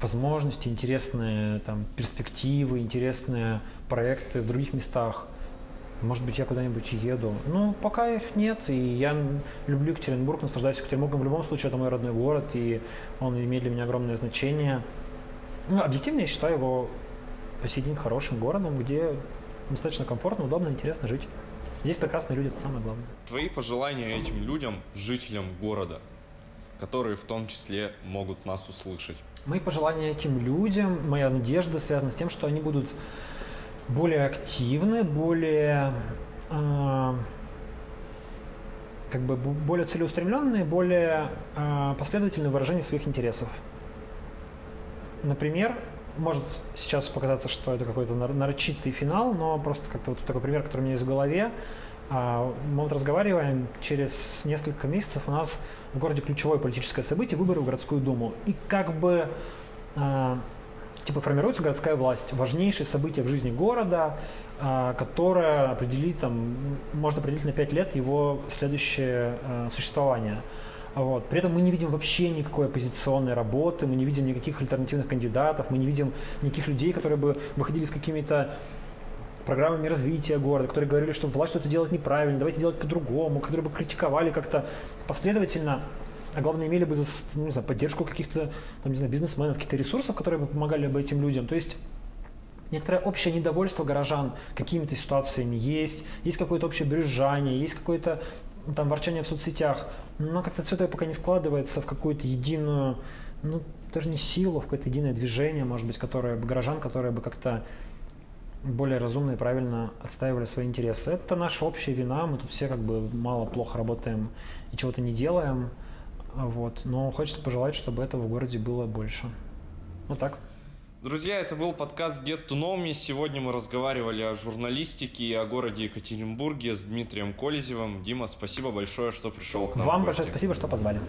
возможности, интересные там, перспективы, интересные проекты в других местах, может быть, я куда-нибудь еду. Ну, пока их нет, и я люблю Екатеринбург, наслаждаюсь Екатеринбургом. В любом случае, это мой родной город, и он имеет для меня огромное значение. Ну, объективно, я считаю его по сей день хорошим городом, где достаточно комфортно, удобно, интересно жить. Здесь прекрасные люди, это самое главное. Твои пожелания этим людям, жителям города, которые в том числе могут нас услышать? Мои пожелания этим людям, моя надежда связана с тем, что они будут более активны, более э, как бы более целеустремленные, более э, последовательные в выражении своих интересов. Например, может сейчас показаться, что это какой-то нарочитый финал, но просто как-то вот такой пример, который у меня есть в голове. А, мы вот разговариваем, через несколько месяцев у нас в городе ключевое политическое событие – выборы в городскую думу. И как бы а, типа формируется городская власть, важнейшее событие в жизни города, а, которое определит, там, можно определить на 5 лет его следующее а, существование. Вот. При этом мы не видим вообще никакой оппозиционной работы, мы не видим никаких альтернативных кандидатов, мы не видим никаких людей, которые бы выходили с какими-то программами развития города, которые говорили, что власть что-то делает неправильно, давайте делать по-другому, которые бы критиковали как-то последовательно а главное, имели бы ну, не знаю, поддержку каких-то там, не знаю, бизнесменов, каких-то ресурсов, которые бы помогали бы этим людям. То есть некоторое общее недовольство горожан какими-то ситуациями есть, есть какое-то общее брюзжание, есть какое-то ну, там ворчание в соцсетях, но как-то все это пока не складывается в какую-то единую, ну, даже не силу, в какое-то единое движение, может быть, которое бы горожан, которые бы как-то более разумно и правильно отстаивали свои интересы. Это наша общая вина, мы тут все как бы мало-плохо работаем и чего-то не делаем. Вот. Но хочется пожелать, чтобы этого в городе было больше. Вот так. Друзья, это был подкаст Get to Know Me. Сегодня мы разговаривали о журналистике и о городе Екатеринбурге с Дмитрием Колезевым. Дима, спасибо большое, что пришел к нам. Вам большое спасибо, что позвали.